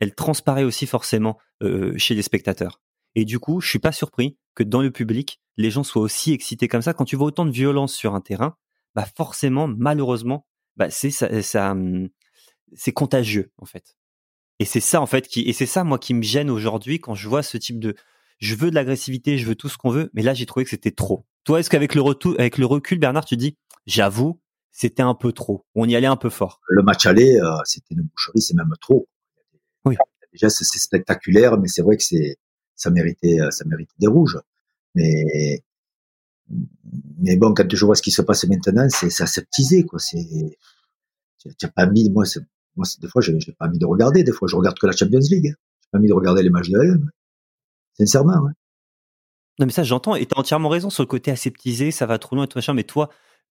elle transparaît aussi forcément euh, chez les spectateurs. Et du coup, je suis pas surpris que dans le public, les gens soient aussi excités comme ça. Quand tu vois autant de violence sur un terrain, bah forcément, malheureusement, bah c'est ça, ça hum, c'est contagieux en fait. Et c'est ça en fait qui, et c'est ça moi qui me gêne aujourd'hui quand je vois ce type de, je veux de l'agressivité, je veux tout ce qu'on veut, mais là j'ai trouvé que c'était trop. Toi, est-ce qu'avec le retour, avec le recul, Bernard, tu dis, j'avoue, c'était un peu trop, on y allait un peu fort. Le match aller, euh, c'était une boucherie, c'est même trop. Oui. Déjà, c'est c'est spectaculaire, mais c'est vrai que c'est, ça méritait, euh, ça méritait des rouges. Mais, mais bon, quand je vois ce qui se passe maintenant, c'est, aseptisé, quoi. C'est, tu tu as pas mis, moi, moi, des fois, j'ai j'ai pas envie de regarder. Des fois, je regarde que la Champions League. hein. J'ai pas envie de regarder les matchs de LM. Sincèrement, hein. Non, mais ça, j'entends, et t'as entièrement raison sur le côté aseptisé, ça va trop loin et tout machin, mais toi,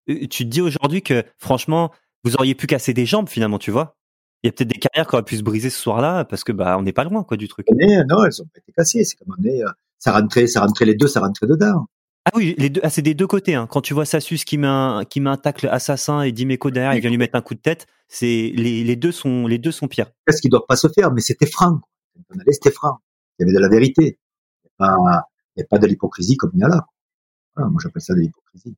euh, tu te dis aujourd'hui que, franchement, vous auriez pu casser des jambes finalement, tu vois? Il y a peut-être des carrières qui auraient pu se briser ce soir-là, parce que, bah, on n'est pas loin, quoi, du truc. Mais non, elles ont pas été cassées. C'est comme on est, euh, ça rentrait, ça rentrait les deux, ça rentrait dedans. Ah oui, les deux, ah, c'est des deux côtés. Hein. Quand tu vois Sassus qui met un, qui met un tacle assassin et Dimeco derrière, il vient lui mettre un coup de tête. C'est les, deux sont les deux sont pires. Qu'est-ce qui doit pas se faire? Mais c'était franc. c'était franc. Il y avait de la vérité. Il n'y pas de l'hypocrisie comme il y a là. Voilà, moi, j'appelle ça de l'hypocrisie.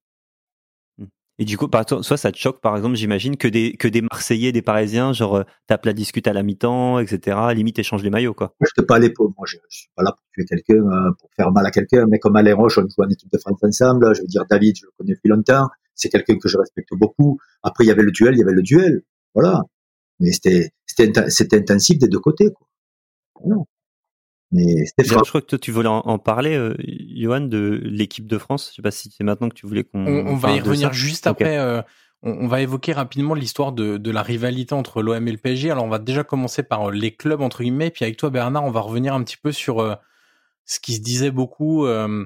Et du coup, par soit ça te choque, par exemple, j'imagine que des que des Marseillais, des Parisiens, genre euh, tapent la discute à la mi-temps, etc. Limite échangent les maillots, quoi. Je pas allé pour, moi, je, je suis pas là pour tuer quelqu'un, euh, pour faire mal à quelqu'un. Mais comme Alain Roche, on joue en équipe de France ensemble. Je veux dire, David, je le connais depuis longtemps. C'est quelqu'un que je respecte beaucoup. Après, il y avait le duel, il y avait le duel. Voilà. Mais c'était, c'était, c'était intensif des deux côtés, quoi. Mais. D'ailleurs, je crois que toi, tu voulais en, en parler, euh, Johan, de l'équipe de France. Je sais pas si c'est maintenant que tu voulais qu'on. On, on va y revenir ça. juste après. euh, on, on va évoquer rapidement l'histoire de, de la rivalité entre l'OM et le PSG. Alors, on va déjà commencer par euh, les clubs, entre guillemets. Puis avec toi, Bernard, on va revenir un petit peu sur euh, ce qui se disait beaucoup euh,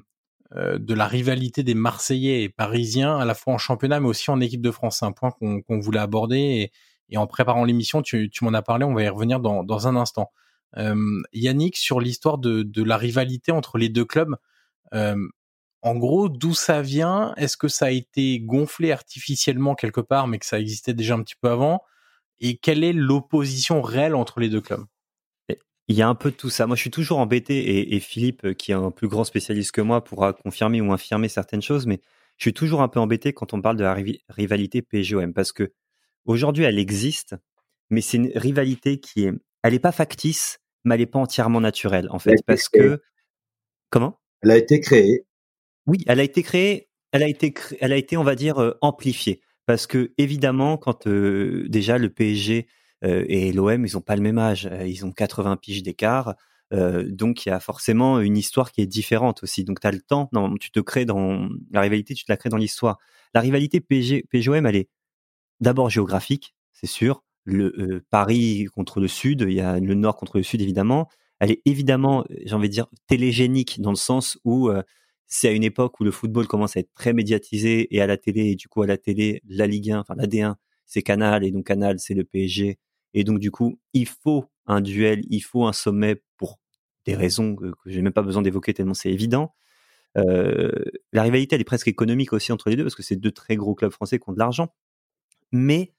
euh, de la rivalité des Marseillais et Parisiens, à la fois en championnat, mais aussi en équipe de France. C'est un point qu'on qu'on voulait aborder. Et, et en préparant l'émission, tu, tu m'en as parlé. On va y revenir dans, dans un instant. Euh, Yannick, sur l'histoire de, la rivalité entre les deux clubs, euh, en gros, d'où ça vient? Est-ce que ça a été gonflé artificiellement quelque part, mais que ça existait déjà un petit peu avant? Et quelle est l'opposition réelle entre les deux clubs? Il y a un peu tout ça. Moi, je suis toujours embêté, et, Philippe, qui est un plus grand spécialiste que moi, pourra confirmer ou infirmer certaines choses, mais je suis toujours un peu embêté quand on parle de la rivalité PSGOM, parce que aujourd'hui, elle existe, mais c'est une rivalité qui est, elle est pas factice, mais elle est pas entièrement naturelle, en fait, parce que comment? Elle a été créée. Oui, elle a été créée. Elle a été, elle a été, on va dire, euh, amplifiée, parce que évidemment, quand euh, déjà le PSG euh, et l'OM, ils ont pas le même âge, ils ont 80 piges d'écart. donc il y a forcément une histoire qui est différente aussi. Donc tu as le temps, non, tu te crées dans la rivalité, tu te la crées dans l'histoire. La rivalité PSG, PSGOM, elle est d'abord géographique, c'est sûr le Paris contre le Sud, il y a le Nord contre le Sud évidemment. Elle est évidemment, j'ai envie de dire, télégénique dans le sens où c'est à une époque où le football commence à être très médiatisé et à la télé, et du coup à la télé, la Ligue 1, enfin la D1, c'est Canal, et donc Canal, c'est le PSG. Et donc du coup, il faut un duel, il faut un sommet pour des raisons que, que j'ai même pas besoin d'évoquer tellement c'est évident. La rivalité, elle est presque économique aussi entre les deux parce que c'est deux très gros clubs français qui ont de l'argent. Mais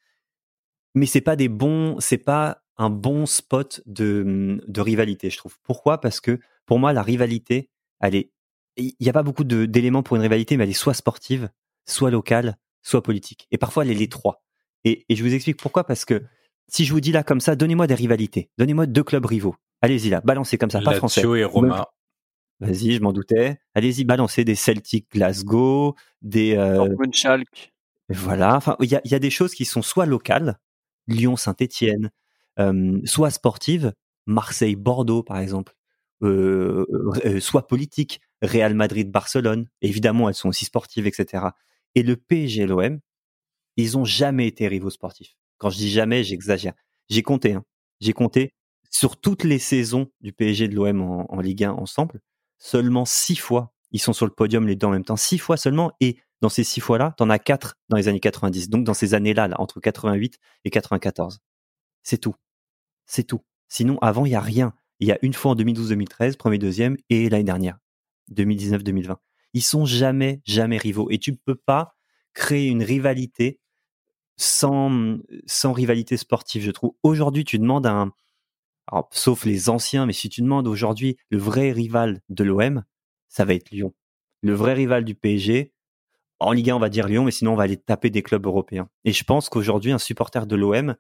mais c'est pas des bons, c'est pas un bon spot de, de rivalité, je trouve. Pourquoi? Parce que pour moi, la rivalité, elle est, il n'y a pas beaucoup d'éléments pour une rivalité, mais elle est soit sportive, soit locale, soit politique. Et parfois, elle est les trois. Et, et je vous explique pourquoi. Parce que si je vous dis là comme ça, donnez-moi des rivalités, donnez-moi deux clubs rivaux. Allez-y là, balancez comme ça, pas français. et Roma. Vas-y, je m'en doutais. Allez-y, balancez des Celtic Glasgow, des. Euh... Voilà. Enfin, il y a, y a des choses qui sont soit locales, Lyon-Saint-Étienne, soit sportive, Marseille-Bordeaux par exemple, soit politique, Real Madrid-Barcelone. Évidemment, elles sont aussi sportives, etc. Et le PSG et l'OM, ils ont jamais été rivaux sportifs. Quand je dis jamais, j'exagère. J'ai compté, hein. j'ai compté sur toutes les saisons du PSG et de l'OM en, en Ligue 1 ensemble, seulement six fois ils sont sur le podium les deux en même temps, six fois seulement, et dans ces six fois-là, t'en as quatre dans les années 90. Donc dans ces années-là, là, entre 88 et 94. C'est tout. C'est tout. Sinon, avant, il y a rien. Il y a une fois en 2012-2013, premier, deuxième, et l'année dernière, 2019-2020. Ils sont jamais, jamais rivaux. Et tu ne peux pas créer une rivalité sans, sans rivalité sportive, je trouve. Aujourd'hui, tu demandes un, alors, sauf les anciens, mais si tu demandes aujourd'hui le vrai rival de l'OM, ça va être Lyon. Le vrai rival du PSG, en Ligue 1, on va dire Lyon, mais sinon, on va aller taper des clubs européens. Et je pense qu'aujourd'hui, un supporter de l'OM,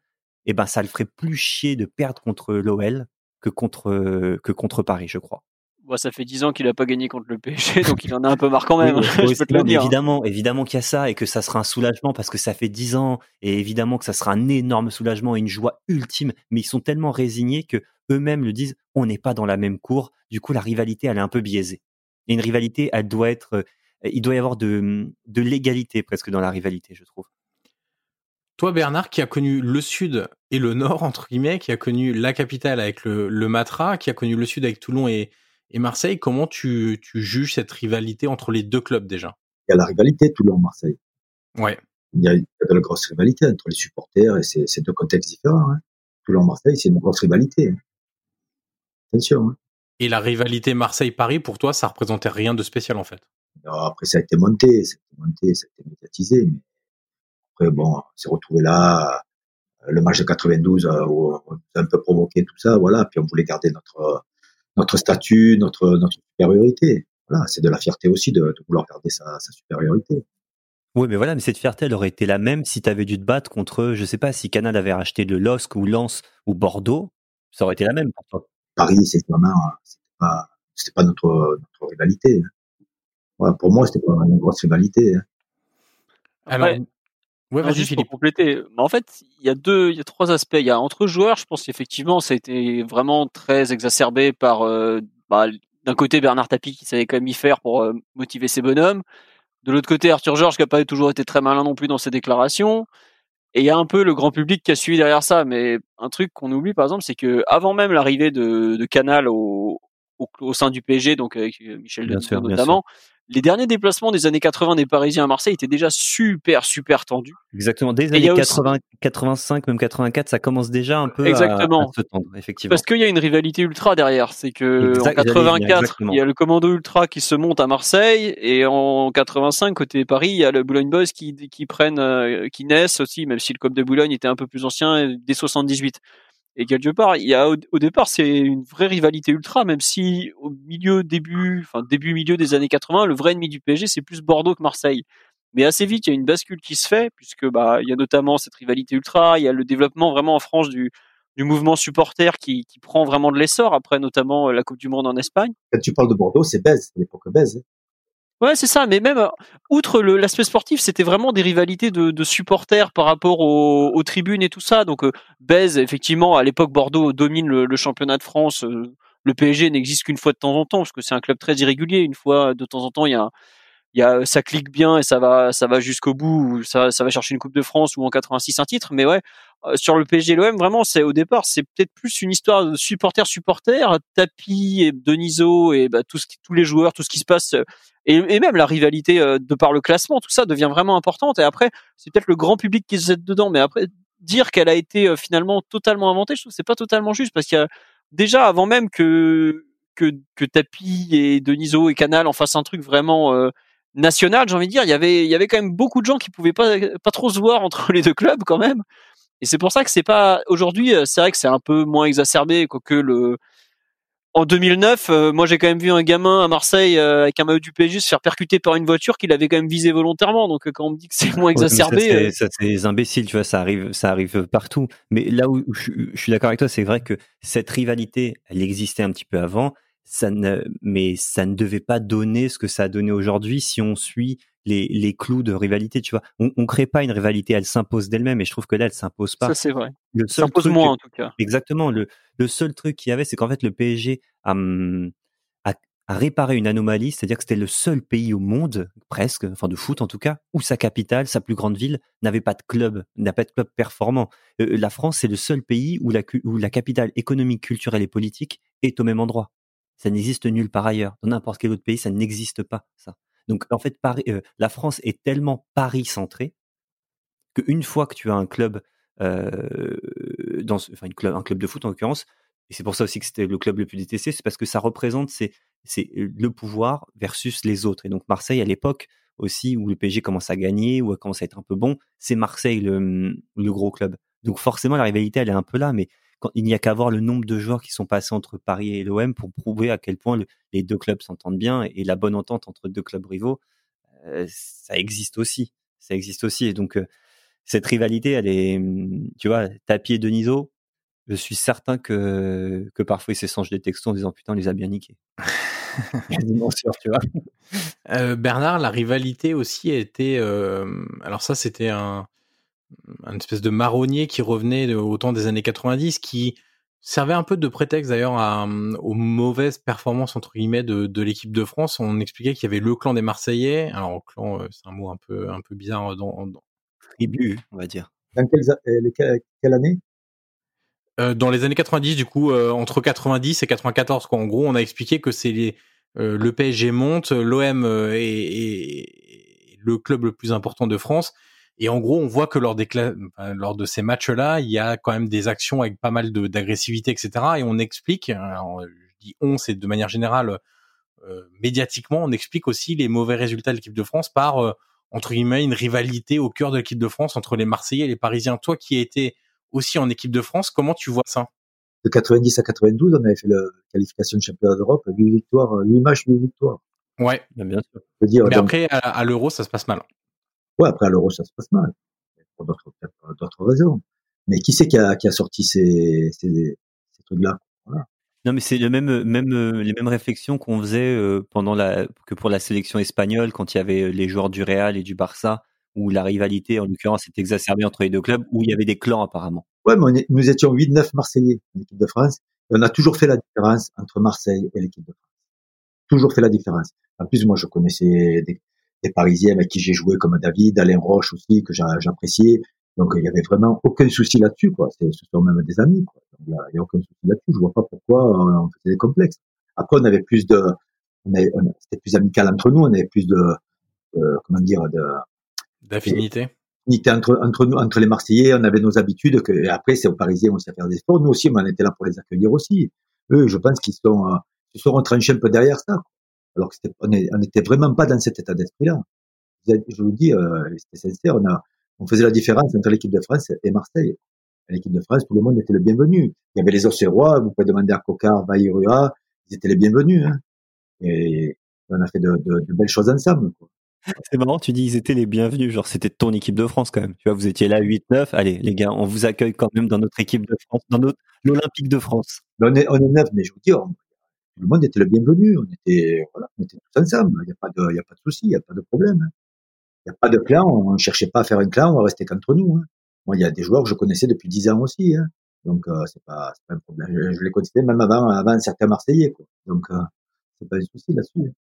eh ben, ça le ferait plus chier de perdre contre l'OL que contre, que contre Paris, je crois. Bon, ça fait dix ans qu'il n'a pas gagné contre le PSG, donc il en a un peu marre quand même. je peux te le dire. Évidemment, évidemment qu'il y a ça et que ça sera un soulagement parce que ça fait dix ans et évidemment que ça sera un énorme soulagement et une joie ultime. Mais ils sont tellement résignés que eux-mêmes le disent. On n'est pas dans la même cour. Du coup, la rivalité, elle est un peu biaisée. Et une rivalité, elle doit être il doit y avoir de, de l'égalité presque dans la rivalité, je trouve. Toi, Bernard, qui a connu le Sud et le Nord, entre guillemets, qui a connu la capitale avec le, le Matra, qui a connu le Sud avec Toulon et, et Marseille, comment tu, tu, juges cette rivalité entre les deux clubs déjà? Il y a la rivalité Toulon-Marseille. Ouais. Il y, a, de la grosse rivalité entre les supporters et c'est deux contextes différents. Hein. Toulon-Marseille, c'est une grosse rivalité. Hein. Attention. Hein. Et la rivalité Marseille-Paris, pour toi, ça représentait rien de spécial en fait? Après, ça a été monté, ça a été monté, ça a été médiatisé. Mais après, bon, on s'est retrouvé là. Le match de 92, euh, où on a un peu provoqué tout ça, voilà. Puis on voulait garder notre notre statut, notre notre supériorité. Voilà, c'est de la fierté aussi de, de vouloir garder sa, sa, supériorité. Oui, mais voilà, mais cette fierté, elle aurait été la même si tu avais dû te battre contre, je sais pas, si Canal avait racheté le LOSC ou Lens ou Bordeaux, ça aurait été la même pour toi. Paris, c'est vraiment, c'était pas, c'était pas notre, notre rivalité. Pour moi, c'était pas une grosse rivalité. Hein. Alors, ouais, juste pour compléter, en fait, il y a deux, il y a trois aspects. Il y a entre joueurs, je pense qu'effectivement, ça a été vraiment très exacerbé par, euh, bah, d'un côté Bernard Tapie qui savait quand même y faire pour euh, motiver ses bonhommes. De l'autre côté, Arthur Georges qui n'a pas toujours été très malin non plus dans ses déclarations. Et il y a un peu le grand public qui a suivi derrière ça. Mais un truc qu'on oublie, par exemple, c'est que avant même l'arrivée de, de Canal au, au, au, sein du PSG, donc avec Michel Denisot notamment, les derniers déplacements des années 80 des Parisiens à Marseille étaient déjà super super tendus. Exactement. Dès les années 80, 85, même 84, ça commence déjà un peu Exactement. À, se tendre, effectivement. Parce qu'il y a une rivalité ultra derrière. C'est que en 84, il y a le commando ultra qui se monte à Marseille et en 85 côté Paris, il y a le Boulogne Boys qui qui prennent, euh, qui naissent aussi, même si le club de Boulogne était un peu plus ancien dès 78. Et quelque part, il y a au, départ, c'est une vraie rivalité ultra, même si au milieu, début, enfin début, milieu des années 80, le vrai ennemi du PSG, c'est plus Bordeaux que Marseille. Mais assez vite, il y a une bascule qui se fait, puisque bah il y a notamment cette rivalité ultra, il y a le développement vraiment en France du, du mouvement supporter qui, qui prend vraiment de l'essor après notamment la Coupe du Monde en Espagne. Quand tu parles de Bordeaux, c'est Bèze, l'époque Bèze. Ouais, c'est ça. Mais même outre l'aspect sportif, c'était vraiment des rivalités de, supporters par rapport aux, tribunes et tout ça. Donc, euh, effectivement, à l'époque, Bordeaux domine le, championnat de France. Euh, le PSG n'existe qu'une fois de temps en temps parce que c'est un club très irrégulier. Une fois de temps en temps, il y a, ça clique bien et ça va, ça va jusqu'au bout. Ça, va chercher une Coupe de France ou en 86 un titre. Mais ouais, euh, sur le PSG l'OM, vraiment, c'est au départ, c'est peut-être plus une histoire de supporter-supporter, Tapi et Deniso et bah, tous les joueurs, tout ce qui se passe, euh, et, et, même la rivalité euh, de par le classement, tout ça devient vraiment importante. Et après, c'est peut-être le grand public qui se dedans, mais après dire qu'elle a été finalement totalement inventée, je trouve que c'est pas totalement juste parce qu'il y a déjà avant même que que, que Tapi et Deniso et Canal en fassent un truc vraiment national, j'ai envie de dire, il y avait il y avait quand même beaucoup de gens qui pouvaient pas pas trop se voir entre les deux clubs quand même. Et c'est pour ça que c'est pas aujourd'hui, euh, c'est vrai que c'est un peu moins exacerbé que le. En 2009, euh, moi j'ai quand même vu un gamin à Marseille euh, avec un maillot du PSG se faire percuter par une voiture qu'il avait quand même visé volontairement. Donc quand on me dit que c'est moins exacerbé, ça c'est des imbéciles, tu vois, ça arrive, ça arrive partout. Mais là où je, je suis d'accord avec toi, c'est vrai que cette rivalité, elle existait un petit peu avant. Ça ne, mais ça ne devait pas donner ce que ça a donné aujourd'hui si on suit les, les clous de rivalité, tu vois. On, on crée pas une rivalité, elle s'impose d'elle-même, et je trouve que là, elle s'impose pas. Ça, c'est vrai. Le s'impose moins, en tout cas. Exactement. Le, le seul truc qu'il y avait, c'est qu'en fait, le PSG a, hum, a, a réparé une anomalie, c'est-à-dire que c'était le seul pays au monde, presque, enfin de foot en tout cas, où sa capitale, sa plus grande ville, n'avait pas de club, n'a pas de club performant. Euh, la France, c'est le seul pays où la, où la capitale économique, culturelle et politique est au même endroit. Ça n'existe nulle part ailleurs. Dans n'importe quel autre pays, ça n'existe pas, ça. Donc en fait, euh, la France est tellement Paris centrée qu'une fois que tu as un club, euh, dans, enfin un club de foot en l'occurrence, et c'est pour ça aussi que c'était le club le plus détesté, c'est parce que ça représente c'est le pouvoir versus les autres. Et donc Marseille à l'époque aussi où le PSG commence à gagner ou commence à être un peu bon, c'est Marseille le, le gros club. Donc forcément la rivalité elle est un peu là, mais il n'y a qu'à voir le nombre de joueurs qui sont passés entre Paris et l'OM pour prouver à quel point les deux clubs s'entendent bien et la bonne entente entre deux clubs rivaux, euh, ça existe aussi. Ça existe aussi. Et donc, euh, cette rivalité, elle est, hum, tu vois, Tapi et Deniso, je suis certain que, que parfois ils s'échangent des textos en disant putain, on les a bien niqués. tu vois. Euh, Bernard, la rivalité aussi a été. alors, ça, c'était un un espèce de marronnier qui revenait de, au temps des années 90, qui servait un peu de prétexte d'ailleurs aux mauvaises performances entre guillemets de, de l'équipe de France. On expliquait qu'il y avait le clan des Marseillais. Alors clan, euh, c'est un mot un peu un peu bizarre dans, dans... tribu, on va dire. Dans quelle, euh, quelle année? Euh, Dans les années 90, du coup, euh, entre 90 et 94. Quoi. En gros, on a expliqué que c'est les, euh, le PSG monte, l'OM est, est, le club le plus important de France et en gros, on voit que lors des lors de ces matchs-là, il y a quand même des actions avec pas mal d'agressivité, etc. Et on explique, alors, je dis on, c'est de manière générale euh, médiatiquement, on explique aussi les mauvais résultats de l'équipe de France par euh, entre guillemets une rivalité au cœur de l'équipe de France entre les Marseillais et les Parisiens. Toi qui étais aussi en équipe de France, comment tu vois ça? De 90 à 92, on avait fait la qualification de championnat d'Europe, 8 victoires, 8 matchs, 8 victoires. Ouais, bien sûr. Dire, Mais après, à, à l'Euro, ça se passe mal. Ouais, après à l'euro, ça se passe mal. Pour d'autres raisons. Mais qui c'est qui a, qui a sorti ces, ces, ces trucs-là? Voilà. Non, mais c'est le même, même, les mêmes réflexions qu'on faisait euh, pendant la, que pour la sélection espagnole, quand il y avait les joueurs du Real et du Barça, où la rivalité, en l'occurrence, était exacerbée entre les deux clubs, où il y avait des clans apparemment. Ouais, mais nous étions 8-9 Marseillais en équipe de France, et on a toujours fait la différence entre Marseille et l'équipe de France. Toujours fait la différence. En plus, moi, je connaissais des, des Parisiens avec qui j'ai joué comme David, Alain Roche aussi que j'appréciais. Donc il y avait vraiment aucun souci là-dessus quoi. Ce sont même des amis quoi. Il y, a, aucun souci là-dessus. Je vois pas pourquoi on faisait des complexes. Après on avait plus de, c'était plus amical entre nous. On avait plus de, comment dire de d'affinité. Entre, entre nous, entre les Marseillais, on avait nos habitudes. Que, et après, c'est aux Parisiens aussi à faire des sports. Nous aussi, on était là pour les accueillir aussi. Eux, je pense qu'ils sont, euh, ils sont retranchés un peu derrière ça. Alors que on n'était vraiment pas dans cet état d'esprit-là. Je vous dis, euh, c'était sincère, on, a, on faisait la différence entre l'équipe de France et Marseille. À l'équipe de France, tout le monde était le bienvenu. Il y avait les Océrois, vous pouvez demander à Cocard, Bayrua, ils étaient les bienvenus. Hein. Et on a fait de, de, de belles choses ensemble. Quoi. C'est marrant, tu dis ils étaient les bienvenus, genre c'était ton équipe de France quand même. Tu vois, vous étiez là 8-9, allez les gars, on vous accueille quand même dans notre équipe de France, dans notre l'Olympique de France. On est, on est neuf, mais je vous dis, on- le monde était le bienvenu. On était, voilà, on était tous ensemble. Il n'y a pas de, il a pas de souci, il n'y a pas de problème. hein. Il n'y a pas de clan. On ne cherchait pas à faire un clan. On restait qu'entre nous. Hein. Moi, il y a des joueurs que je connaissais depuis 10 ans aussi. Hein. Donc, euh, c'est pas, c'est pas un problème. Je, je les connaissais même avant, avant certains Marseillais. Quoi. Donc, euh, c'est pas un souci là-dessus.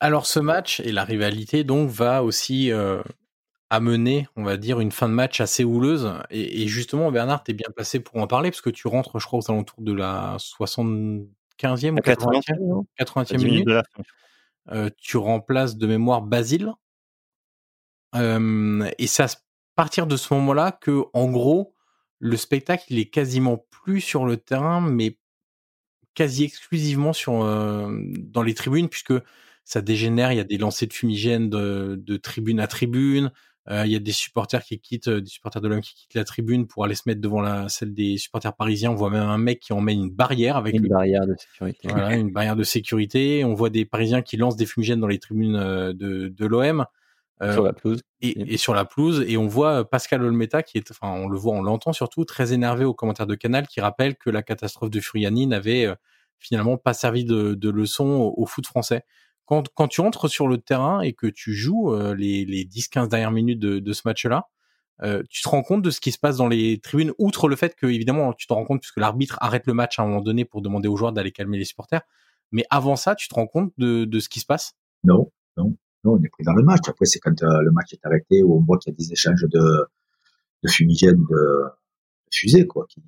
Alors ce match et la rivalité donc va aussi euh, amener, on va dire, une fin de match assez houleuse. Et, et justement, Bernard, t'es bien placé pour en parler parce que tu rentres, je crois, aux alentours de la 75e ou 80e, 80e minute. Euh, tu remplaces de mémoire Basile. Euh, et c'est à partir de ce moment-là que, en gros, le spectacle il est quasiment plus sur le terrain, mais quasi exclusivement sur euh, dans les tribunes, puisque ça dégénère. Il y a des lancers de fumigène de, de tribune à tribune. Euh, il y a des supporters qui quittent, euh, des supporters de l'homme qui quittent la tribune pour aller se mettre devant la celle des supporters parisiens. On voit même un mec qui emmène une barrière avec Une lui. barrière de sécurité. Voilà, une barrière de sécurité. On voit des Parisiens qui lancent des fumigènes dans les tribunes euh, de, de l'OM. Euh, sur la pelouse. et, et sur la pelouse et on voit Pascal Olmeta qui est enfin on le voit on l'entend surtout très énervé au commentaire de Canal qui rappelle que la catastrophe de Furiani n'avait euh, finalement pas servi de, de leçon au, au foot français quand, quand tu entres sur le terrain et que tu joues euh, les, les 10-15 dernières minutes de, de ce match-là, euh, tu te rends compte de ce qui se passe dans les tribunes, outre le fait que, évidemment, tu te rends compte puisque l'arbitre arrête le match à un moment donné pour demander aux joueurs d'aller calmer les supporters. Mais avant ça, tu te rends compte de, de ce qui se passe? Non, non, non, on est pris dans le match. Après, c'est quand euh, le match est arrêté où on voit qu'il y a des échanges de, de fumigènes, de, de fusées, quoi, qui,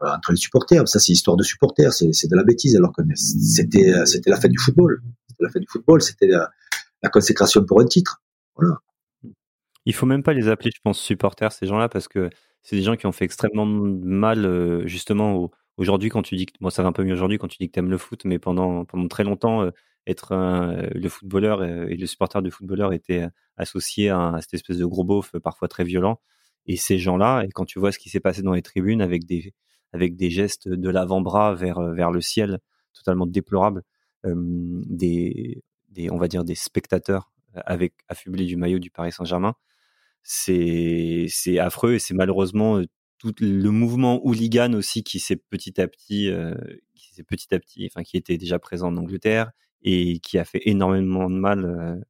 entre, entre les supporters. Ça, c'est histoire de supporters. C'est, c'est de la bêtise, alors que c'était, euh, c'était la fête du football. La fête du football. C'était la, consécration pour un titre. Voilà. Il faut même pas les appeler, je pense, supporters, ces gens-là, parce que c'est des gens qui ont fait extrêmement mal, euh, justement, au- aujourd'hui, quand tu dis que, ça va un peu mieux aujourd'hui quand tu dis que t'aimes le foot, mais pendant, pendant très longtemps, euh, être un- le footballeur euh, et le supporter du footballeur étaient euh, associés à, cette espèce de gros beauf, euh, parfois très violent. Et ces gens-là, et quand tu vois ce qui s'est passé dans les tribunes avec des, avec des gestes de l'avant-bras vers, euh, vers le ciel totalement déplorables, euh, des, on va dire, des spectateurs avec affublés du maillot du Paris Saint-Germain, c'est affreux et c'est malheureusement tout le mouvement hooligan aussi qui s'est petit à petit qui s'est petit à petit enfin qui était déjà présent en Angleterre et qui a fait énormément de mal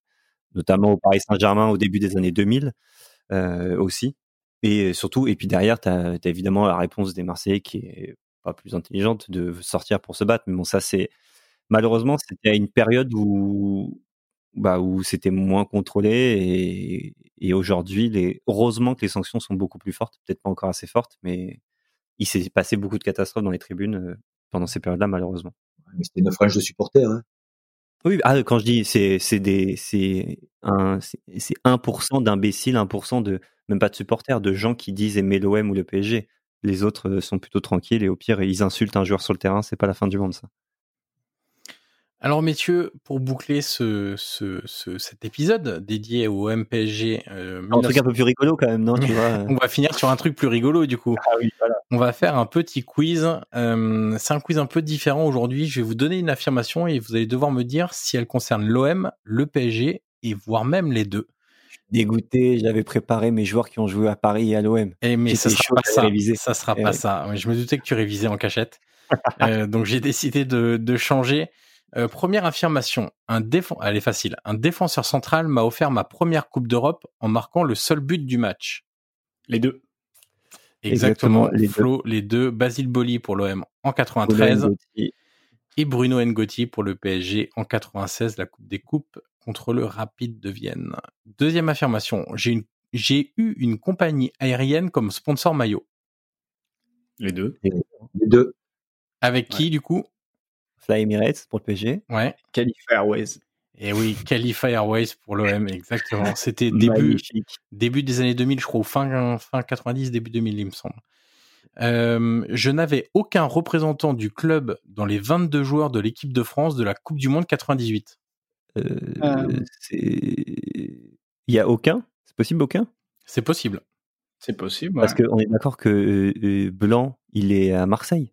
notamment au Paris Saint-Germain au début des années 2000 euh, aussi. Et surtout et puis derrière tu as, évidemment la réponse des Marseillais qui est pas plus intelligente de sortir pour se battre. Mais bon ça c'est malheureusement c'était à une période où bah, où c'était moins contrôlé et, et aujourd'hui, les, heureusement que les sanctions sont beaucoup plus fortes, peut-être pas encore assez fortes, mais il s'est passé beaucoup de catastrophes dans les tribunes pendant ces périodes-là, malheureusement. Mais c'était une frange de supporters. Hein. Oui, ah, quand je dis c'est c'est des c'est un c'est c'est 1% d'imbéciles, 1% de même pas de supporters, de gens qui disent aimer l'OM ou le PSG. Les autres sont plutôt tranquilles et au pire ils insultent un joueur sur le terrain, c'est pas la fin du monde ça. Alors messieurs, pour boucler ce, ce, ce- cet épisode dédié au MPSG, euh, Un truc un peu plus rigolo quand même, non Tu vois on va finir sur un truc plus rigolo du coup. Ah oui, voilà. On va faire un petit quiz. Euh, c'est un quiz un peu différent aujourd'hui. Je vais vous donner une affirmation et vous allez devoir me dire si elle concerne l'OM, le PSG et voire même les deux. Dégoûté, j'avais préparé mes joueurs qui ont joué à Paris et à l'OM. Et mais ça sera pas ça. Ça sera Eh pas ouais. ça. Je me doutais que tu révisais en cachette. Euh, donc j'ai décidé de, de changer. Euh, première affirmation. Un défen... Elle est facile. Un défenseur central m'a offert ma première Coupe d'Europe en marquant le seul but du match. Les deux. Exactement. Exactement, les deux. Flo, les deux. Basile Boli pour l'OM en 93 Boulogne, Gauthier. et Bruno Ngotti pour le PSG en 96, la Coupe des Coupes contre le Rapide de Vienne. Deuxième affirmation. J'ai une j'ai eu une compagnie aérienne comme sponsor maillot. Les deux. Les deux. Avec qui, du coup? Fly Emirates pour le PSG. Ouais. Calif Airways. Et oui, Khalifa Airways pour l'OM, exactement. C'était début, début des années 2000, je crois, ou fin, fin 90, début 2000, il me semble. Euh, je n'avais aucun représentant du club dans les 22 joueurs de l'équipe de France de la Coupe du Monde 98. Euh, Euh. c'est- Il y a aucun? C'est possible aucun? C'est possible. C'est possible. Parce ouais. qu'on est d'accord que euh, euh, Blanc, il est à Marseille.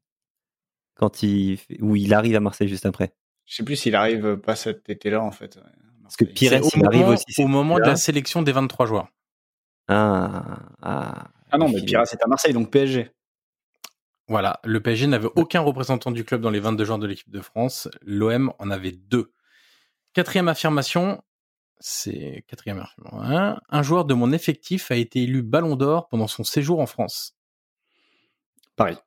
Quand il ou il arrive à Marseille juste après. Je sais plus s'il arrive pas cet été-là, en fait. Parce que. Pires, il arrive moment, aussi. au moment de la sélection des 23 joueurs. Ah, ah, Ah non, mais Pira, c'est à Marseille, donc PSG. Voilà, le PSG n'avait aucun représentant du club dans les 22 joueurs de l'équipe de France. L'OM en avait deux. Quatrième affirmation, c'est quatrième affirmation. hein. Un joueur de mon effectif a été élu Ballon d'Or pendant son séjour en France. Pareil.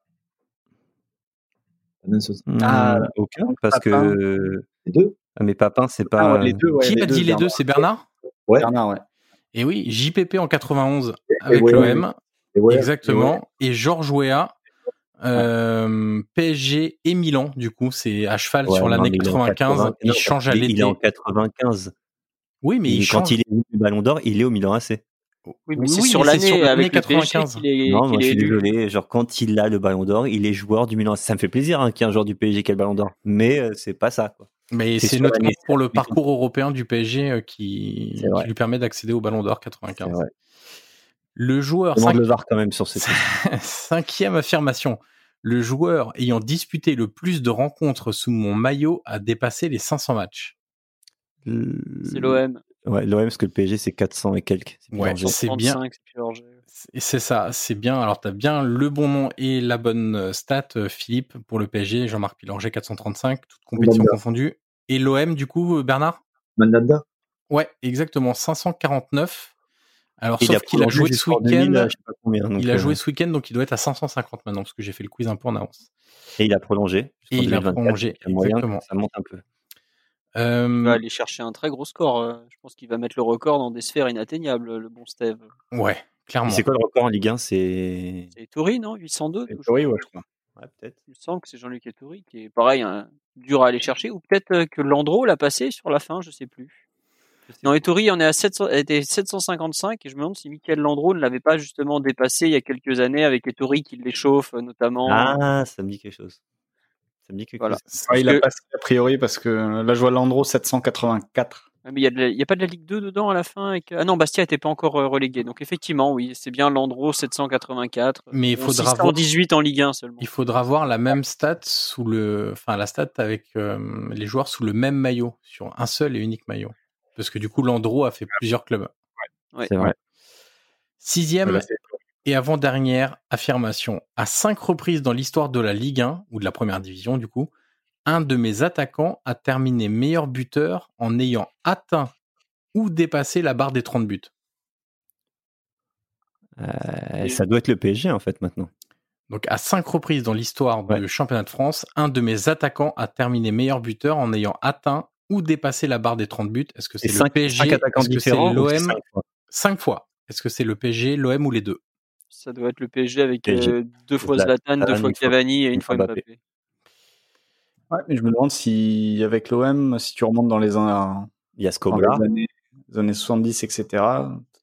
Ah, aucun, parce Papin. que. Les deux? Ah, mais Papin, c'est Ah pas. les deux, ouais, Qui a dit les Bernard. deux? C'est Bernard? Ouais. Bernard, ouais. Et oui, JPP en 91 avec ouais, ouais, l'OM, Et ouais, exactement. Et Georges Weah, euh, PSG et Milan, du coup, c'est à cheval Ouais, sur l'année mais il est en 95. 80, Il change à il Il l'été. est en 95. Oui, mais il, Il- quand il est du Ballon d'Or, il est au Milan AC. Oui, mais Oui, c'est oui, sur l'année l'année avec le PSG 95. qu'il est, non, moi je suis désolé. Genre, quand il a le Ballon d'Or, il est joueur du Milan. Ça me fait plaisir hein, qu'il y ait un joueur du PSG qui ait le Ballon d'Or. Mais euh, c'est pas ça, quoi. Mais C'est notamment pour le parcours européen du PSG euh, qui, lui permet d'accéder au Ballon d'Or C'est 95. vrai. Le joueur, le VAR quand même sur trucs. cinquième affirmation, le joueur ayant disputé le plus de rencontres sous mon maillot a dépassé les 500 matchs. C'est l'OM. Ouais, l'OM, parce que le PSG, c'est 400 et quelques. C'est Ouais, c'est bien. 35, c'est ça, c'est bien. Alors, tu as bien le bon nom et la bonne euh, stat, euh, Philippe, pour le PSG, Jean-Marc Pilanger, 435, toute compétition confondue. Et l'OM, du coup, euh, Bernard? Mandanda Ouais, exactement, 549. Alors, sauf a qu'il a joué ce jusqu'en 2000, week-end. Il a euh, joué ce week-end, donc il doit être à 550 maintenant, parce que j'ai fait le quiz un peu en avance. Et il a prolongé. Et il a 2024, prolongé, a exactement. Ça monte un peu. Euh, Il va aller chercher un très gros score. euh, Je pense qu'il va mettre le record dans des sphères inatteignables, le bon Steve. ouais, clairement. C'est quoi le record en Ligue 1 C'est. C'est Ettori, non? 802 Et toujours. oui, ouais, je crois. Ouais, peut-être. Il me semble que c'est Jean-Luc Ettori qui est pareil, hein, dur à aller chercher. Ou peut-être euh, que Landreau l'a passé sur la fin, je sais plus. Non, Ettori on est à 700, était 755 et je me demande si Michael Landreau ne l'avait pas justement dépassé il y a quelques années avec Ettori qui l'échauffe euh, notamment. Ah, ça me dit quelque chose. Ça me dit quelque Voilà. chose. Ouais, il que- a passé a priori parce que là, je vois Landreau 784. Ah, mais il y, a pas de la Ligue 2 dedans à la fin avec... Ah non, Bastia était pas encore euh, relégué. Donc effectivement, oui, c'est bien Landreau 784. Mais il faudra voir- 618 en Ligue 1 seulement. Il faudra voir la même stat sous le, enfin la stat avec euh, les joueurs sous le même maillot, sur un seul et unique maillot. Parce que du coup, Landreau a fait plusieurs clubs. Ouais. C'est vrai. Sixième Voilà, et avant-dernière affirmation. À cinq reprises dans l'histoire de la Ligue 1, ou de la première division du coup, un de mes attaquants a terminé meilleur buteur en ayant atteint ou dépassé la barre des 30 buts. Euh, ça doit être le PSG en fait maintenant. Donc à cinq reprises dans l'histoire du championnat de France, un de mes attaquants a terminé meilleur buteur en ayant atteint ou dépassé la barre des 30 buts. Est-ce que c'est le cinq, PSG Est-ce que c'est l'OM cinq fois? Cinq fois. Est-ce que c'est le PSG, l'OM ou les deux? Ça doit être le PSG avec PSG. euh, deux fois Zlatan, Zlatan, deux fois Cavani et une fois Mbappé. Mbappé. Ouais, mais je me demande si, avec l'OM, si tu remontes dans les, Il y a dans Scobla. les années, les années 70, etc.,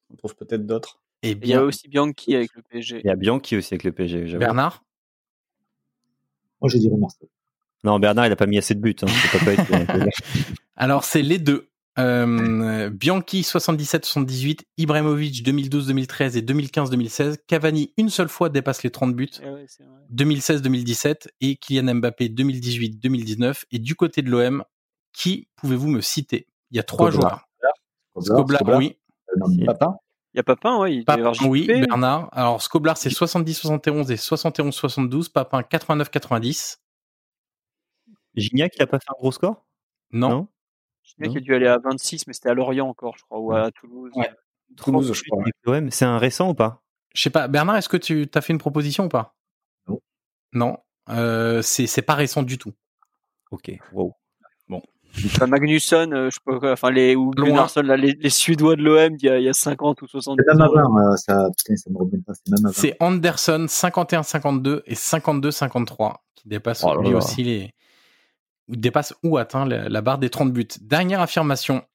on trouve peut-être d'autres. Il y a aussi Bianchi avec le PSG. Il y a Bianchi aussi avec le PSG. Bernard? Moi, je dirais Marseille. Non, Bernard, il a pas mis assez de buts. Hein. Ça peut pas être- Alors c'est les deux. Euh, Bianchi 77-78, Ibrahimovic 2012-2013 et 2015-2016. Cavani une seule fois dépasse les 30 buts. Eh ouais, c'est vrai. 2016-2017 et Kylian Mbappé 2018-2019. Et du côté de l'OM, qui pouvez-vous me citer? Il y a trois Scobla. joueurs. Scobla, Scoblar, Scoblar. oui. euh, Papin? Il y a Papin, y Papin, avoir oui. Bernard. Alors, Scoblar, c'est 70-71 et 71-72. Papin, 89-90. Gignac, il a pas fait un gros score? Non? Le mec a dû aller à 26, mais c'était à Lorient encore, je crois, ou à Toulouse. Ouais. Toulouse, je crois. L'OM, c'est un récent ou pas? Je sais pas. Bernard, est-ce que tu as fait une proposition ou pas? Non. Non. Euh, c'est pas récent du tout. Ok, wow. Enfin, Magnusson, euh, je sais pas quoi, enfin, les, ou. Gunnarsson, là, les, les Suédois de l'OM il y, a, il y a 50 ou 70 C'est même avant, euh, ça, putain, ça me revient pas, c'est même avant. C'est Anderson 51-52 et 52-53 qui dépasse Oh lui aussi les dépasse ou atteint la, la barre des 30 buts. Dernière affirmation.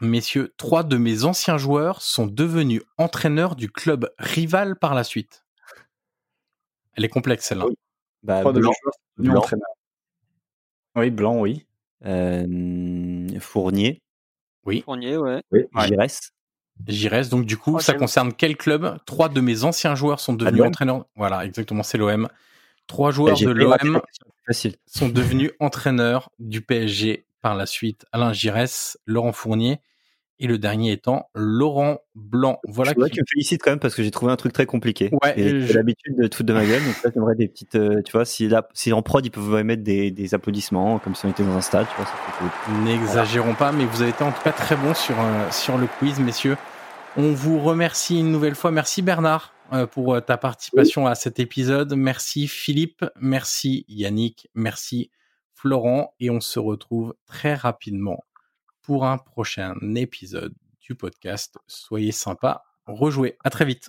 Messieurs, trois de mes anciens joueurs sont devenus entraîneurs du club rival par la suite. Elle est complexe celle-là. Oui. Bah, Trois de Blanc, mes joueurs sont devenus Blanc. entraîneurs. Oui, Blanc, oui. euh, Fournier, Oui. Fournier, ouais. Reste. Donc du coup, Oh, ça concerne quel club? Trois de mes anciens joueurs sont devenus entraîneurs. Voilà, exactement, c'est l'OM. Trois joueurs J'ai de l'OM Facile. sont devenus entraîneurs du PSG par la suite. Alain Giresse, Laurent Fournier et le dernier étant Laurent Blanc. Voilà je qui- que tu me félicites quand même parce que j'ai trouvé un truc très compliqué. Ouais, je- j'ai l'habitude de te foutre de ma gueule. Donc là, j'aimerais des petites, euh, tu vois, si, là, si en prod ils peuvent mettre des, des applaudissements comme si on était dans un stade, tu vois, ça fait cool. N'exagérons pas, mais vous avez été en tout cas très bon sur, euh, sur le quiz, messieurs. On vous remercie une nouvelle fois. Merci Bernard pour euh, ta participation à cet épisode. Merci Philippe, merci Yannick, merci Florent. Et on se retrouve très rapidement pour un prochain épisode du podcast. Soyez sympas, rejouez. À très vite.